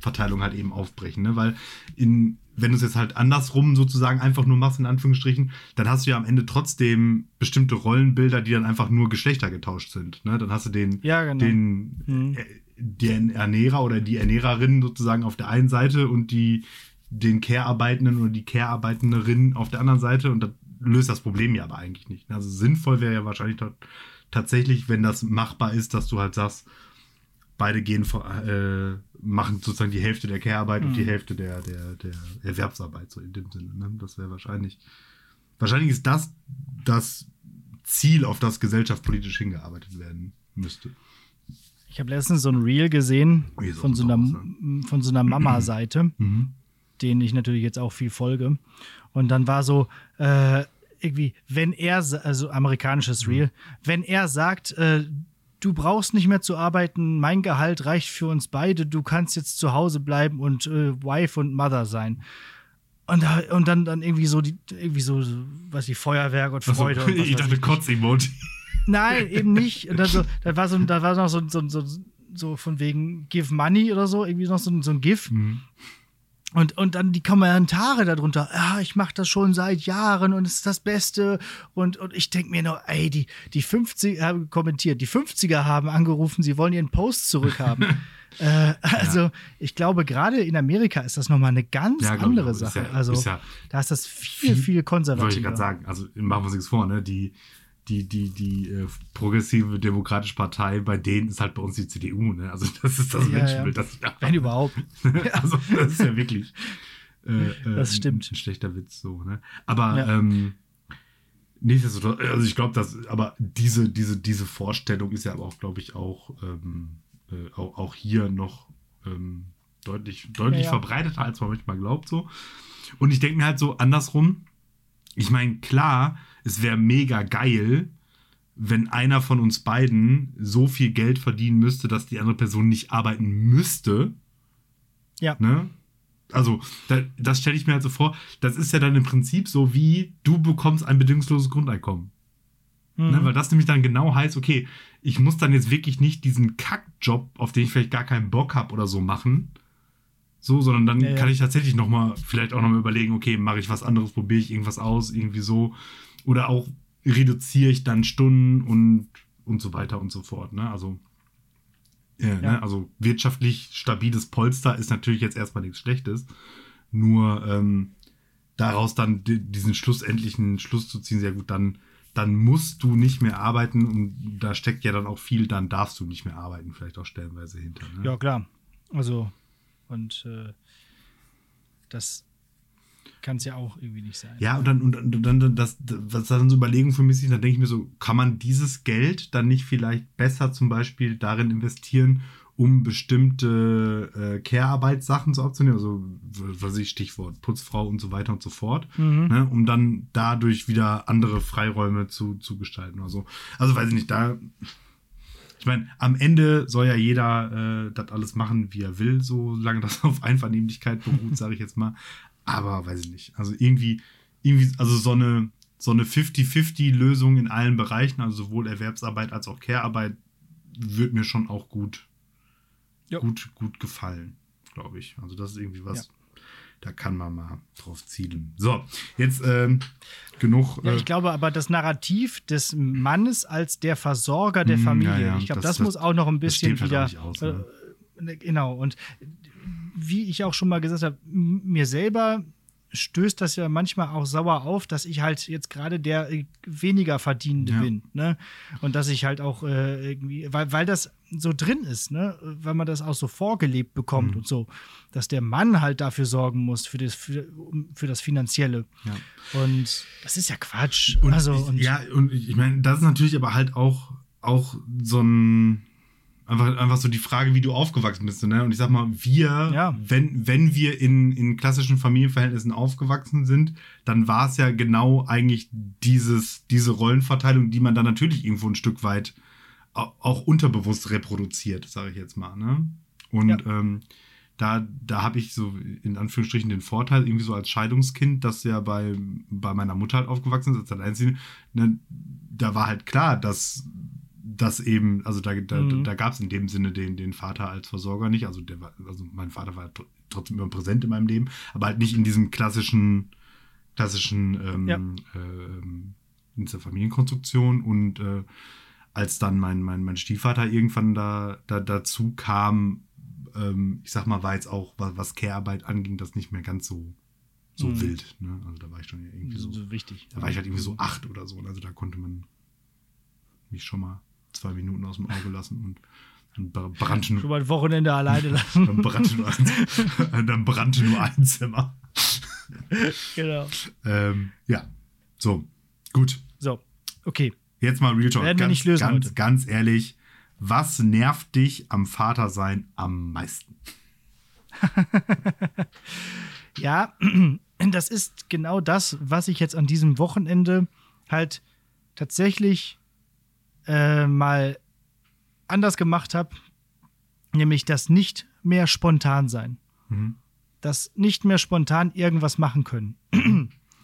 Rollenverteilung halt eben aufbrechen, ne? Weil in wenn du es jetzt halt andersrum sozusagen einfach nur machst, in Anführungsstrichen, dann hast du ja am Ende trotzdem bestimmte Rollenbilder, die dann einfach nur Geschlechter getauscht sind. Ne? Dann hast du den,
ja, genau.
den mhm. Äh, den Ernährer oder die Ernährerin sozusagen auf der einen Seite und die den Care-Arbeitenden oder die Care-Arbeitenderin auf der anderen Seite und das löst das Problem ja aber eigentlich nicht. Also sinnvoll wäre ja wahrscheinlich tatsächlich, wenn das machbar ist, dass du halt sagst, beide gehen äh, machen sozusagen die Hälfte der Care-Arbeit und die
Mhm.
Hälfte der, der, der Erwerbsarbeit, so in dem Sinne. Ne? Das wäre wahrscheinlich. Wahrscheinlich ist das das Ziel, auf das gesellschaftspolitisch hingearbeitet werden müsste.
Ich habe letztens so ein Reel gesehen
so
von so einer, von so einer Mama-Seite,
Mhm.
denen ich natürlich jetzt auch viel folge. Und dann war so, äh, irgendwie, wenn er, also amerikanisches
Mhm.
Reel, wenn er sagt, äh, du brauchst nicht mehr zu arbeiten, mein Gehalt reicht für uns beide, du kannst jetzt zu Hause bleiben und äh, Wife und Mother sein. Und, und dann, dann irgendwie so die, irgendwie so, was die Feuerwerk und
Also,
Freude. und was
ich dachte. Kotz-Emoji.
Nein, eben nicht. Und dann so, da war so, da war noch so, so, so, so von wegen Give Money oder so, irgendwie noch so, so ein GIF.
Mhm.
Und, und dann die Kommentare darunter, ja, ich mache das schon seit Jahren und es ist das Beste. Und, und ich denke mir nur, ey, die, die 50er haben kommentiert, die 50er haben angerufen, sie wollen ihren Post zurückhaben. äh, also, ich glaube, gerade in Amerika ist das nochmal eine ganz
Ja,
andere Sache.
ja-
also,
ja
da ist das viel, viel
Wollte ich
konservativer.
gerade sagen. Also machen wir uns nichts vor, ne? Die, die, die, die äh, progressive Demokratische Partei, bei denen ist halt bei uns die CDU, ne? Also das ist das
Ja,
Menschenbild,
ja.
das ich
Wenn überhaupt.
also das ist ja wirklich äh, äh,
Das stimmt.
Ein, schlechter Witz so, ne? Aber
Ja.
ähm, nichtsdestotrotz, also ich glaube, dass, aber diese, diese, diese Vorstellung ist ja aber auch, glaube ich, auch, ähm, äh, auch, auch hier noch ähm, deutlich, deutlich verbreiteter, als man manchmal glaubt so. Und ich denke mir halt so andersrum, ich meine, klar, es wäre mega geil, wenn einer von uns beiden so viel Geld verdienen müsste, dass die andere Person nicht arbeiten müsste.
Ja.
Ne? Also, da, das stelle ich mir halt so vor. Das ist ja dann im Prinzip so wie, du bekommst ein bedingungsloses Grundeinkommen.
Mhm.
Ne? Weil das nämlich dann genau heißt, okay, ich muss dann jetzt wirklich nicht diesen Kackjob, auf den ich vielleicht gar keinen Bock habe oder so machen. So, sondern dann
Ja, ja.
kann ich tatsächlich noch mal, vielleicht auch noch mal überlegen, okay, mache ich was anderes, probiere ich irgendwas aus, irgendwie so. Oder auch reduziere ich dann Stunden und, und so weiter und so fort. Ne? Also,
Ja.
Ne? also wirtschaftlich stabiles Polster ist natürlich jetzt erstmal nichts Schlechtes. Nur ähm, daraus dann di- diesen schlussendlichen Schluss zu ziehen, sehr gut, dann, dann musst du nicht mehr arbeiten und da steckt ja dann auch viel, dann darfst du nicht mehr arbeiten, vielleicht auch stellenweise hinter. Ne?
Ja, klar. Also, und äh, das kann es ja auch irgendwie nicht sein.
Ja, und dann, und, und dann das, was dann so Überlegungen für mich sind, dann denke ich mir so, kann man dieses Geld dann nicht vielleicht besser zum Beispiel darin investieren, um bestimmte äh, Care-Arbeitssachen so aufzunehmen, also was weiß ich, Stichwort Putzfrau und so weiter und so fort,
Mhm.
ne, um dann dadurch wieder andere Freiräume zu, zu gestalten oder so. Also weiß ich nicht, da ich meine, am Ende soll ja jeder äh, das alles machen, wie er will, solange das auf Einvernehmlichkeit beruht, sage ich jetzt mal. Aber weiß ich nicht. Also irgendwie, irgendwie, also so eine, so eine 50-50-Lösung in allen Bereichen, also sowohl Erwerbsarbeit als auch Care-Arbeit, wird mir schon auch gut,
Ja.
gut, gut gefallen, glaube ich. Also das ist irgendwie was, da kann man mal drauf zielen. So, jetzt ähm, genug.
Ja,
äh,
ich glaube aber das Narrativ des Mannes als der Versorger der
Mm,
Familie,
ja, ja,
ich glaube,
das-
das,
das-
muss auch noch ein bisschen
halt
wieder.
aus, ne?
äh, genau, und wie ich auch schon mal gesagt habe, mir selber stößt das ja manchmal auch sauer auf, dass ich halt jetzt gerade der äh, weniger Verdienende
Ja.
bin. Ne? Und dass ich halt auch äh, irgendwie, weil, weil das so drin ist, ne? weil man das auch so vorgelebt bekommt
Mhm.
und so, dass der Mann halt dafür sorgen muss, für das, für, für das Finanzielle.
Ja.
Und das ist ja Quatsch.
Und
also,
ich,
und
ja, und ich meine, das ist natürlich aber halt auch, auch so ein. Einfach, einfach so die Frage, wie du aufgewachsen bist. Ne? Und ich sag mal, wir,
Ja.
wenn, wenn wir in, in klassischen Familienverhältnissen aufgewachsen sind, dann war es ja genau eigentlich dieses, diese Rollenverteilung, die man dann natürlich irgendwo ein Stück weit au- auch unterbewusst reproduziert, sage ich jetzt mal. Ne? Und
Ja.
ähm, da, da habe ich so in Anführungsstrichen den Vorteil, irgendwie so als Scheidungskind, das ja bei, bei meiner Mutter halt aufgewachsen ist, als Alleinziehende, ne, da war halt klar, dass das eben, also da, da,
Mhm.
da gab es in dem Sinne den, den Vater als Versorger nicht. Also, der war, also mein Vater war tr- trotzdem immer präsent in meinem Leben, aber halt nicht in diesem klassischen, klassischen ähm,
Ja.
ähm, in dieser Familienkonstruktion. Und äh, als dann mein, mein, mein Stiefvater irgendwann da, da dazu kam, ähm, ich sag mal, war jetzt auch, was, was Care-Arbeit anging, das nicht mehr ganz so, so
Mhm.
wild. Ne? Also da war ich schon ja irgendwie
so,
so,
so wichtig.
da war ich halt irgendwie so acht oder so. Also da konnte man mich schon mal zwei Minuten aus dem Auge lassen und Dann br- brannte nur,
Schon mal ein Wochenende alleine lassen.
dann brannte nur, ein, dann brannte nur ein Zimmer.
genau.
Ähm, ja, so, gut.
So, okay.
Jetzt mal Real Talk.
Werden wir
ganz,
nicht lösen
ganz,
heute.
ganz ehrlich, was nervt dich am Vatersein am meisten?
Ja, das ist genau das, was ich jetzt an diesem Wochenende halt tatsächlich äh, mal anders gemacht habe, nämlich das nicht mehr spontan sein.
Mhm.
Das nicht mehr spontan irgendwas machen können.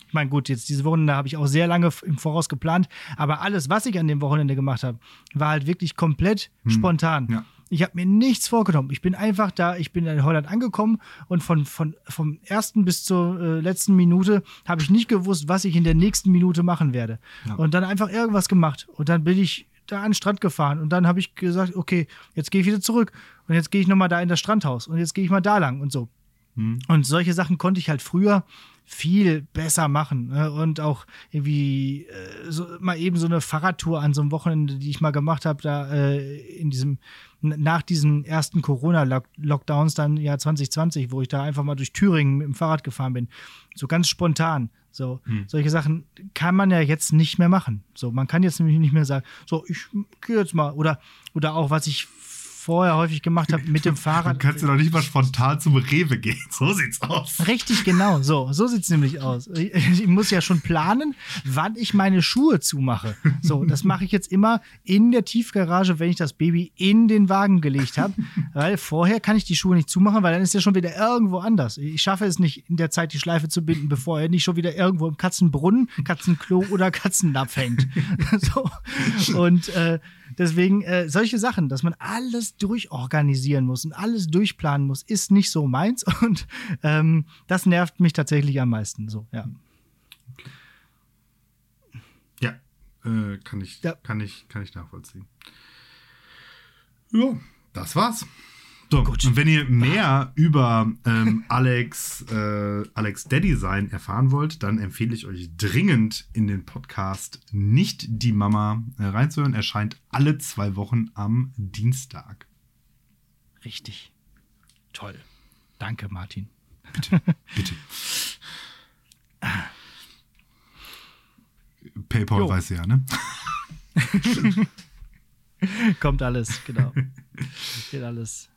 Ich meine, gut, jetzt diese Wochenende habe ich auch sehr lange im Voraus geplant, aber alles, was ich an dem Wochenende gemacht habe, war halt wirklich komplett spontan.
Ja.
Ich habe mir nichts vorgenommen. Ich bin einfach da, ich bin in Holland angekommen und von, von vom ersten bis zur äh, letzten Minute habe ich nicht gewusst, was ich in der nächsten Minute machen werde.
Ja.
Und dann einfach irgendwas gemacht. Und dann bin ich da an den Strand gefahren und dann habe ich gesagt, okay, jetzt gehe ich wieder zurück und jetzt gehe ich nochmal da in das Strandhaus und jetzt gehe ich mal da lang und so.
Mhm.
Und solche Sachen konnte ich halt früher viel besser machen. Ne? Und auch irgendwie äh, so, mal eben so eine Fahrradtour an so einem Wochenende, die ich mal gemacht habe, da äh, in diesem, nach diesen ersten Corona-Lockdowns dann Jahr 2020, wo ich da einfach mal durch Thüringen mit dem Fahrrad gefahren bin. So ganz spontan. So, solche Sachen kann man ja jetzt nicht mehr machen. So, man kann jetzt nämlich nicht mehr sagen, so, ich gehe jetzt mal. Oder, oder auch, was ich vorher häufig gemacht habe, mit dem
Du
Fahrrad.
kannst ja noch nicht mal spontan zum Rewe gehen. So sieht's aus.
Richtig, genau. So, so sieht's nämlich aus. Ich, ich muss ja schon planen, wann ich meine Schuhe zumache. So, das mache ich jetzt immer in der Tiefgarage, wenn ich das Baby in den Wagen gelegt habe. Weil vorher kann ich die Schuhe nicht zumachen, weil dann ist er schon wieder irgendwo anders. Ich schaffe es nicht, in der Zeit die Schleife zu binden, bevor er nicht schon wieder irgendwo im Katzenbrunnen, Katzenklo oder Katzennapf hängt. so. Und äh, deswegen äh, solche Sachen, dass man alles durchorganisieren muss und alles durchplanen muss, ist nicht so meins. Und ähm, das nervt mich tatsächlich am meisten. So, ja.
Ja, äh, kann, ich,
Ja.
Kann, ich, kann ich nachvollziehen. Ja, das war's. So, und wenn ihr mehr über ähm, Alex, äh, Alex Daddy sein erfahren wollt, dann empfehle ich euch dringend in den Podcast Nicht die Mama äh, reinzuhören. Erscheint alle zwei Wochen am Dienstag.
Richtig. Toll. Danke, Martin.
Bitte. PayPal
Jo.
weiß ja, ne?
Kommt alles, genau. Wird alles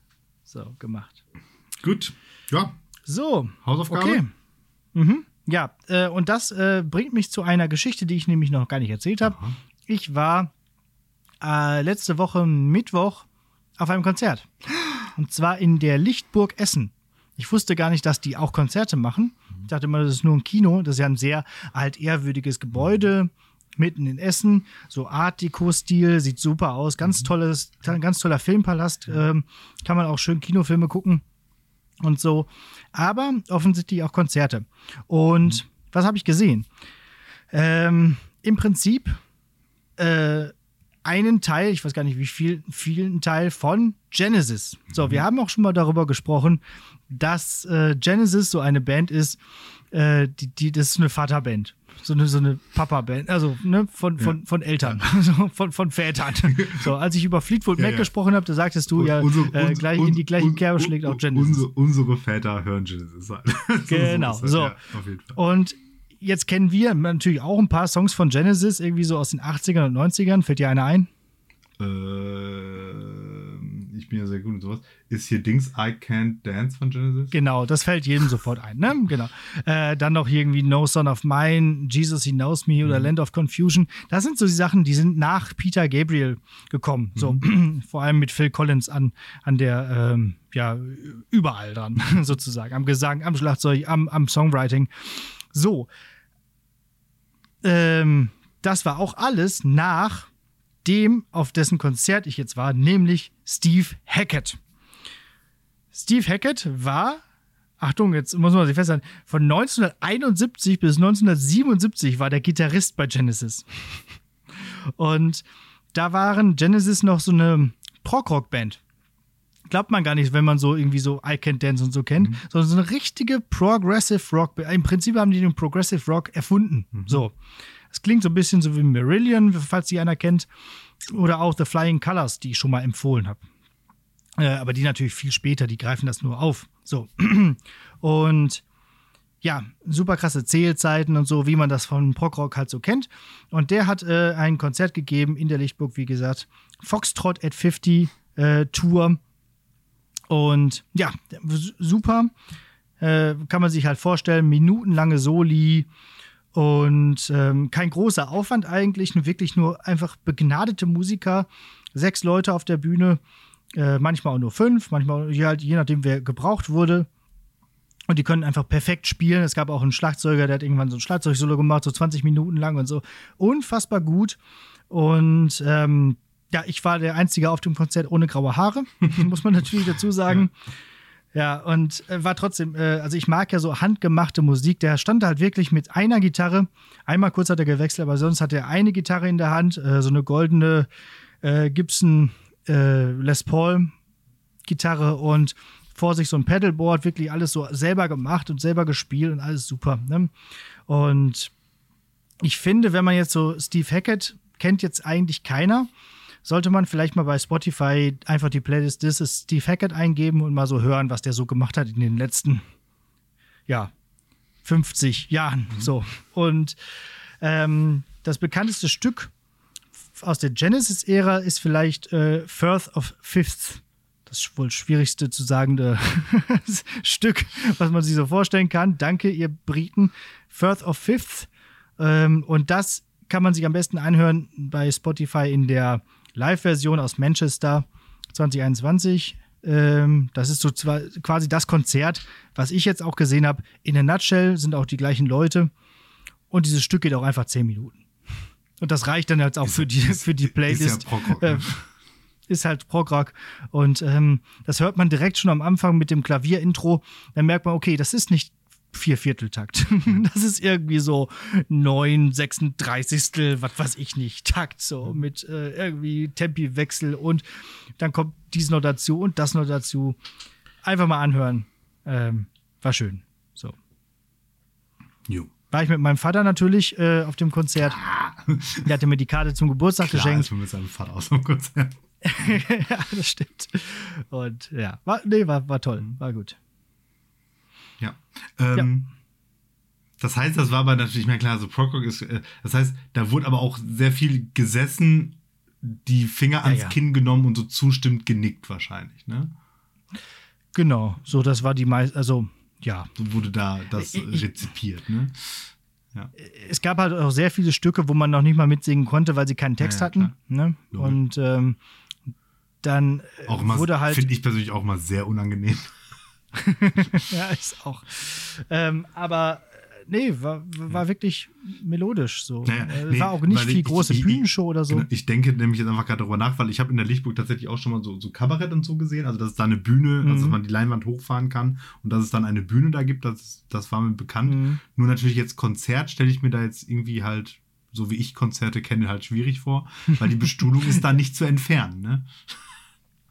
so gemacht.
Gut. Ja,
So.
Hausaufgabe?
Okay. Mhm. Ja, äh, und das äh, bringt mich zu einer Geschichte, die ich nämlich noch gar nicht erzählt habe. Ich war äh, letzte Woche Mittwoch auf einem Konzert. Und zwar in der Lichtburg Essen. Ich wusste gar nicht, dass die auch Konzerte machen. Ich dachte immer, das ist nur ein Kino. Das ist ja ein sehr altehrwürdiges Gebäude mitten in Essen. So Art Deco-Stil, sieht super aus. Ganz tolles, ganz toller Filmpalast. Ähm, kann man auch schön Kinofilme gucken und so. Aber offensichtlich auch Konzerte. Und was habe ich gesehen? Ähm, Im Prinzip äh, einen Teil, ich weiß gar nicht wie viel, vielen Teil von Genesis. So, wir haben auch schon mal darüber gesprochen, dass äh, Genesis so eine Band ist, äh, die, die, das ist eine Vaterband. So eine, so eine Papa-Band, also ne, von, von, von Eltern, so, von, von Vätern. So, als ich über Fleetwood
Ja,
Mac
ja.
gesprochen habe, da sagtest du ja,
Unsere-
äh, gleich
uns-
in die gleichen
un-
Kerbe schlägt auch Genesis.
Unsere, unsere Väter hören Genesis halt. So
Genau,
das,
so.
Ja, Fall.
Und jetzt kennen wir natürlich auch ein paar Songs von Genesis, irgendwie so aus den 80ern und 90ern. Fällt dir einer ein?
Äh, ich bin ja sehr gut in sowas. Ist hier Dings I Can't Dance von Genesis?
Genau, das fällt jedem sofort ein, ne? Genau. Äh, dann noch irgendwie No Son of Mine, Jesus He Knows Me oder Land of Confusion. Das sind so die Sachen, die sind nach Peter Gabriel gekommen. So, vor allem mit Phil Collins an, an der, ähm, ja, überall dran, sozusagen. Am Gesang, am Schlagzeug, am, am Songwriting. So. Ähm, das war auch alles nach dem, auf dessen Konzert ich jetzt war, nämlich Steve Hackett. Steve Hackett war, Achtung, jetzt muss man sich festhalten, von 1971 bis 1977 war der Gitarrist bei Genesis. Und da waren Genesis noch so eine Prog-Rock-Band. Glaubt man gar nicht, wenn man so irgendwie so I Can't Dance und so kennt, sondern so eine richtige Progressive Rock. Im Prinzip haben die den Progressive Rock erfunden. So. Es klingt so ein bisschen so wie Marillion, falls die einer kennt. Oder auch The Flying Colors, die ich schon mal empfohlen habe. Äh, aber die natürlich viel später, die greifen das nur auf. So. Und ja, super krasse Zählzeiten und so, wie man das von Prog-Rock halt so kennt. Und der hat äh, ein Konzert gegeben in der Lichtburg, wie gesagt, Foxtrot at 50 äh, Tour. Und ja, super. Äh, kann man sich halt vorstellen, minutenlange Soli und ähm, kein großer Aufwand eigentlich, wirklich nur einfach begnadete Musiker, sechs Leute auf der Bühne, äh, manchmal auch nur fünf, manchmal halt, je nachdem, wer gebraucht wurde. Und die können einfach perfekt spielen. Es gab auch einen Schlagzeuger, der hat irgendwann so ein Schlagzeugsolo gemacht, so 20 Minuten lang und so. Unfassbar gut. Und ähm, ja, ich war der Einzige auf dem Konzert ohne graue Haare, muss man natürlich dazu sagen. Ja, und äh, war trotzdem, äh, also ich mag ja so handgemachte Musik. Der stand halt wirklich mit einer Gitarre. Einmal kurz hat er gewechselt, aber sonst hat er eine Gitarre in der Hand, äh, so eine goldene äh, Gibson äh, Les Paul Gitarre und vor sich so ein Pedalboard, wirklich alles so selber gemacht und selber gespielt und alles super. Ne? Und ich finde, wenn man jetzt so Steve Hackett kennt jetzt eigentlich keiner, sollte man vielleicht mal bei Spotify einfach die Playlist This is Steve Hackett eingeben und mal so hören, was der so gemacht hat in den letzten, ja, 50 Jahren. Mhm. So. Und ähm, das bekannteste Stück aus der Genesis-Ära ist vielleicht äh, Firth of Fifths das wohl schwierigste zu sagende Stück, was man sich so vorstellen kann. Danke, ihr Briten. Firth of Fifth. Ähm, und das kann man sich am besten anhören bei Spotify in der Live-Version aus Manchester 2021. Ähm, das ist so quasi das Konzert, was ich jetzt auch gesehen habe. In der Nutshell sind auch die gleichen Leute. Und dieses Stück geht auch einfach 10 Minuten. Und das reicht dann jetzt auch ist, für, die, für die Playlist. Ist ja äh, ist halt Prog-Rock. Und ähm, das hört man direkt schon am Anfang mit dem Klavierintro. Dann merkt man, okay, das ist nicht vier Vierteltakt. Das ist irgendwie so neun, sechsunddreißigstel, was weiß ich nicht, Takt, so mit äh, irgendwie Tempiwechsel und dann kommt dies noch dazu und das noch dazu. Einfach mal anhören. Ähm, war schön. So. Jo. War ich mit meinem Vater natürlich äh, auf dem Konzert. Der hatte mir die Karte zum Geburtstag Klar geschenkt. Ist mit seinem Vater aus dem Konzert. ja, das stimmt. Und ja, war, nee, war, war toll, war gut.
Ja. Ähm, ja. Das heißt, das war aber natürlich, mehr klar, so Prog ist, äh, das heißt, da wurde aber auch sehr viel gesessen, die Finger ans ja, ja. Kinn genommen und so zustimmt genickt wahrscheinlich, ne?
Genau, so das war die meiste, also ja.
So wurde da das ich, rezipiert, ne?
Ja. Es gab halt auch sehr viele Stücke, wo man noch nicht mal mitsingen konnte, weil sie keinen Text hatten. Ne? Und ähm, dann
äh, auch mal, wurde halt. Finde ich persönlich auch mal sehr unangenehm.
ja, ist auch. Ähm, aber äh, nee, war, war wirklich melodisch so. Naja, äh, nee, war auch nicht viel ich, große ich, Bühnenshow oder so. Genau,
ich denke nämlich jetzt einfach gerade darüber nach, weil ich habe in der Lichtburg tatsächlich auch schon mal so, so Kabarett und so gesehen. Also, dass es da eine Bühne, mhm. also dass man die Leinwand hochfahren kann und dass es dann eine Bühne da gibt, das, das war mir bekannt. Mhm. Nur natürlich jetzt Konzert stelle ich mir da jetzt irgendwie halt, so wie ich Konzerte kenne, halt schwierig vor, weil die Bestuhlung ist da nicht zu entfernen, ne?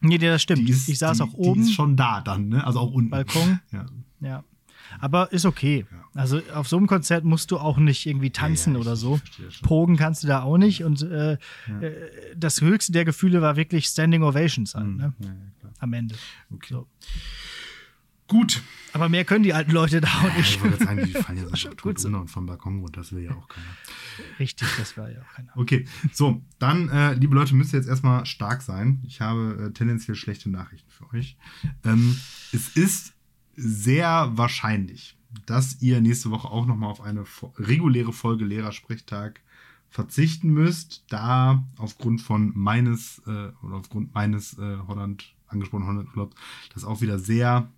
Nee, das stimmt. Ist, ich saß die, auch oben. Die
ist schon da dann, ne? Also auch unten.
Balkon. Ja. ja. Aber ist okay. Ja. Also auf so einem Konzert musst du auch nicht irgendwie tanzen ja, ja, oder so. Pogen kannst du da auch nicht. Und äh, äh, das höchste der Gefühle war wirklich Standing Ovations halt, ne? Am Ende. Okay. So.
Gut.
Aber mehr können die alten Leute da auch nicht.
Ja, ich sagen, die fallen ja so gut runter und vom Balkon und das will ja auch keiner.
Richtig, das war ja auch keiner.
Okay, so, dann, äh, liebe Leute, müsst ihr jetzt erstmal stark sein. Ich habe äh, tendenziell schlechte Nachrichten für euch. Ähm, es ist sehr wahrscheinlich, dass ihr nächste Woche auch nochmal auf eine reguläre Folge Lehrersprechtag verzichten müsst, da aufgrund von meines äh, oder aufgrund meines äh, Holland angesprochenen Holland Urlaubs das auch wieder sehr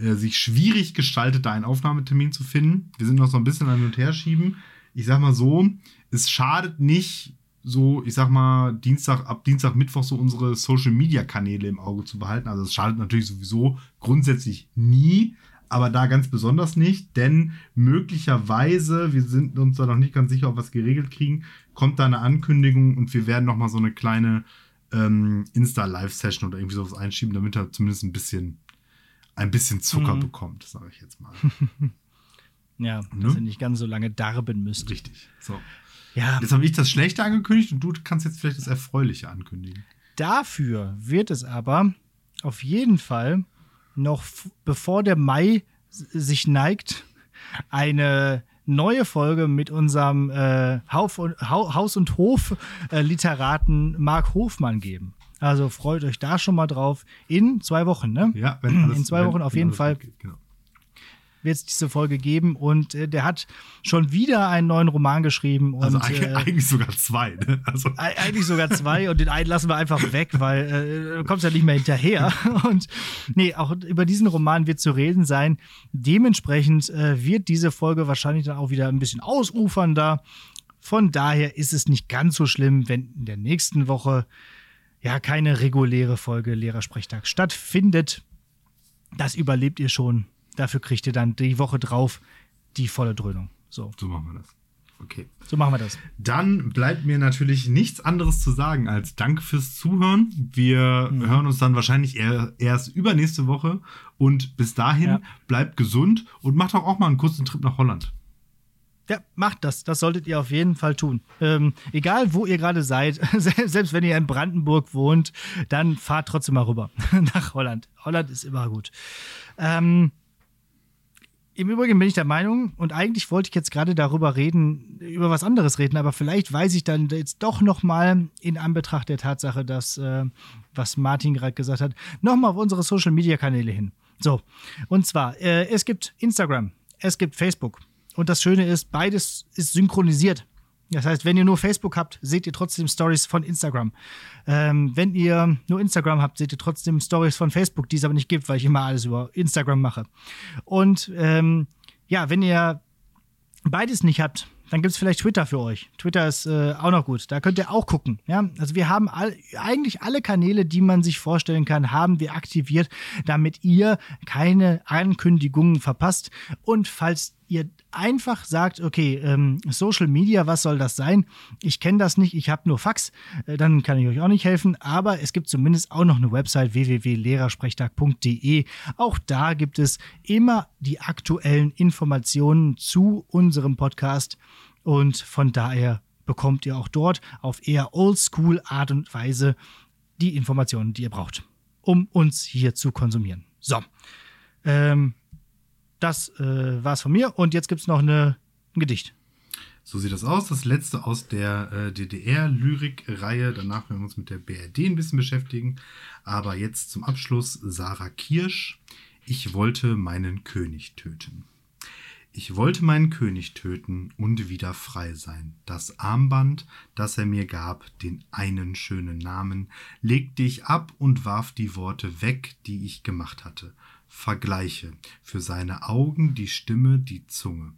äh, sich schwierig gestaltet, da einen Aufnahmetermin zu finden. Wir sind noch so ein bisschen an und her schieben. Ich sag mal so, es schadet nicht, so, ich sag mal, Dienstag, ab Dienstag, Mittwoch so unsere Social Media Kanäle im Auge zu behalten. Also es schadet natürlich sowieso grundsätzlich nie, aber da ganz besonders nicht, denn möglicherweise, wir sind uns da noch nicht ganz sicher, ob wir es geregelt kriegen, kommt da eine Ankündigung und wir werden nochmal so eine kleine ähm, Insta-Live-Session oder irgendwie sowas einschieben, damit er zumindest ein bisschen ein bisschen Zucker mhm. bekommt, sage ich jetzt mal.
ja, ne? dass ihr nicht ganz so lange darben müsst.
Richtig. So. Ja. Jetzt habe ich das Schlechte angekündigt und du kannst jetzt vielleicht das Erfreuliche ankündigen.
Dafür wird es aber auf jeden Fall noch bevor der Mai sich neigt, eine neue Folge mit unserem äh, Haus- und Hof-Literaten Marc Hofmann geben. Also freut euch da schon mal drauf. In zwei Wochen, ne?
Ja, wenn alles,
In zwei Wochen auf jeden Fall
geht, genau.
wird es diese Folge geben. Und äh, der hat schon wieder einen neuen Roman geschrieben. Und,
Also eigentlich,
äh,
eigentlich sogar zwei. Ne? Also,
Eig- Eigentlich sogar zwei und den einen lassen wir einfach weg, weil äh, du kommst ja nicht mehr hinterher. Und nee, auch über diesen Roman wird zu reden sein. Dementsprechend äh, wird diese Folge wahrscheinlich dann auch wieder ein bisschen ausufernder. Von daher ist es nicht ganz so schlimm, wenn in der nächsten Woche ja keine reguläre Folge Lehrersprechtag stattfindet. Das überlebt ihr schon. Dafür kriegt ihr dann die Woche drauf die volle Dröhnung. So,
so machen wir das. Okay.
so machen wir das.
Dann bleibt mir natürlich nichts anderes zu sagen als Danke fürs Zuhören. Wir hören uns dann wahrscheinlich eher, erst übernächste Woche. Und bis dahin
Ja.
bleibt gesund und macht doch auch mal einen kurzen Trip nach Holland.
Ja, macht das. Das solltet ihr auf jeden Fall tun. Ähm, egal, wo ihr gerade seid, selbst wenn ihr in Brandenburg wohnt, dann fahrt trotzdem mal rüber nach Holland. Holland ist immer gut. Ähm, Im Übrigen bin ich der Meinung, und eigentlich wollte ich jetzt gerade darüber reden, über was anderes reden, aber vielleicht weiß ich dann jetzt doch noch mal in Anbetracht der Tatsache, dass, äh, was Martin gerade gesagt hat, noch mal auf unsere Social-Media-Kanäle hin. So, und zwar, äh, es gibt Instagram, es gibt Facebook. Und das Schöne ist, beides ist synchronisiert. Das heißt, wenn ihr nur Facebook habt, seht ihr trotzdem Stories von Instagram. Ähm, wenn ihr nur Instagram habt, seht ihr trotzdem Stories von Facebook, die es aber nicht gibt, weil ich immer alles über Instagram mache. Und ähm, ja, wenn ihr beides nicht habt, dann gibt es vielleicht Twitter für euch. Twitter ist äh, auch noch gut. Da könnt ihr auch gucken. Ja? Also wir haben all, eigentlich alle Kanäle, die man sich vorstellen kann, haben wir aktiviert, damit ihr keine Ankündigungen verpasst. Und falls ihr einfach sagt, okay, ähm, Social Media, was soll das sein? Ich kenne das nicht, ich habe nur Fax, äh, dann kann ich euch auch nicht helfen. Aber es gibt zumindest auch noch eine Website www.lehrersprechtag.de. Auch da gibt es immer die aktuellen Informationen zu unserem Podcast. Und von daher bekommt ihr auch dort auf eher oldschool Art und Weise die Informationen, die ihr braucht, um uns hier zu konsumieren. So. Ähm, das äh, war's von mir. Und jetzt gibt's noch eine, ein Gedicht.
So sieht das aus. Das letzte aus der äh, DDR-Lyrik-Reihe. Danach werden wir uns mit der BRD ein bisschen beschäftigen. Aber jetzt zum Abschluss Sarah Kirsch. Ich wollte meinen König töten. Ich wollte meinen König töten und wieder frei sein. Das Armband, das er mir gab, den einen schönen Namen, legte ich ab und warf die Worte weg, die ich gemacht hatte. Vergleiche, für seine Augen die Stimme, die Zunge.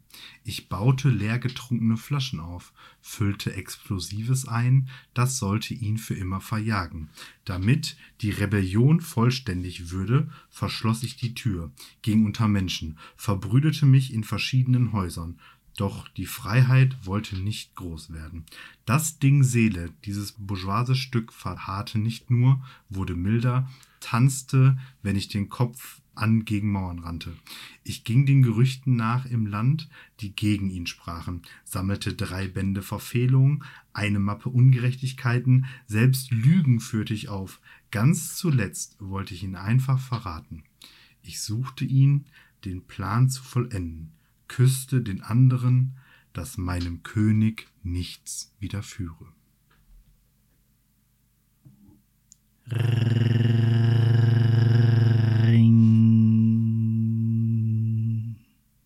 Ich baute leergetrunkene Flaschen auf, füllte Explosives ein, das sollte ihn für immer verjagen. Damit die Rebellion vollständig würde, verschloss ich die Tür, ging unter Menschen, verbrüdete mich in verschiedenen Häusern, doch die Freiheit wollte nicht groß werden. Das Ding Seele, dieses bourgeoise Stück verharrte nicht nur, wurde milder, tanzte, wenn ich den Kopf an gegen Mauern rannte. Ich ging den Gerüchten nach im Land, die gegen ihn sprachen, sammelte drei Bände Verfehlungen, eine Mappe Ungerechtigkeiten, selbst Lügen führte ich auf. Ganz zuletzt wollte ich ihn einfach verraten. Ich suchte ihn, den Plan zu vollenden, küsste den anderen, dass meinem König nichts widerführe.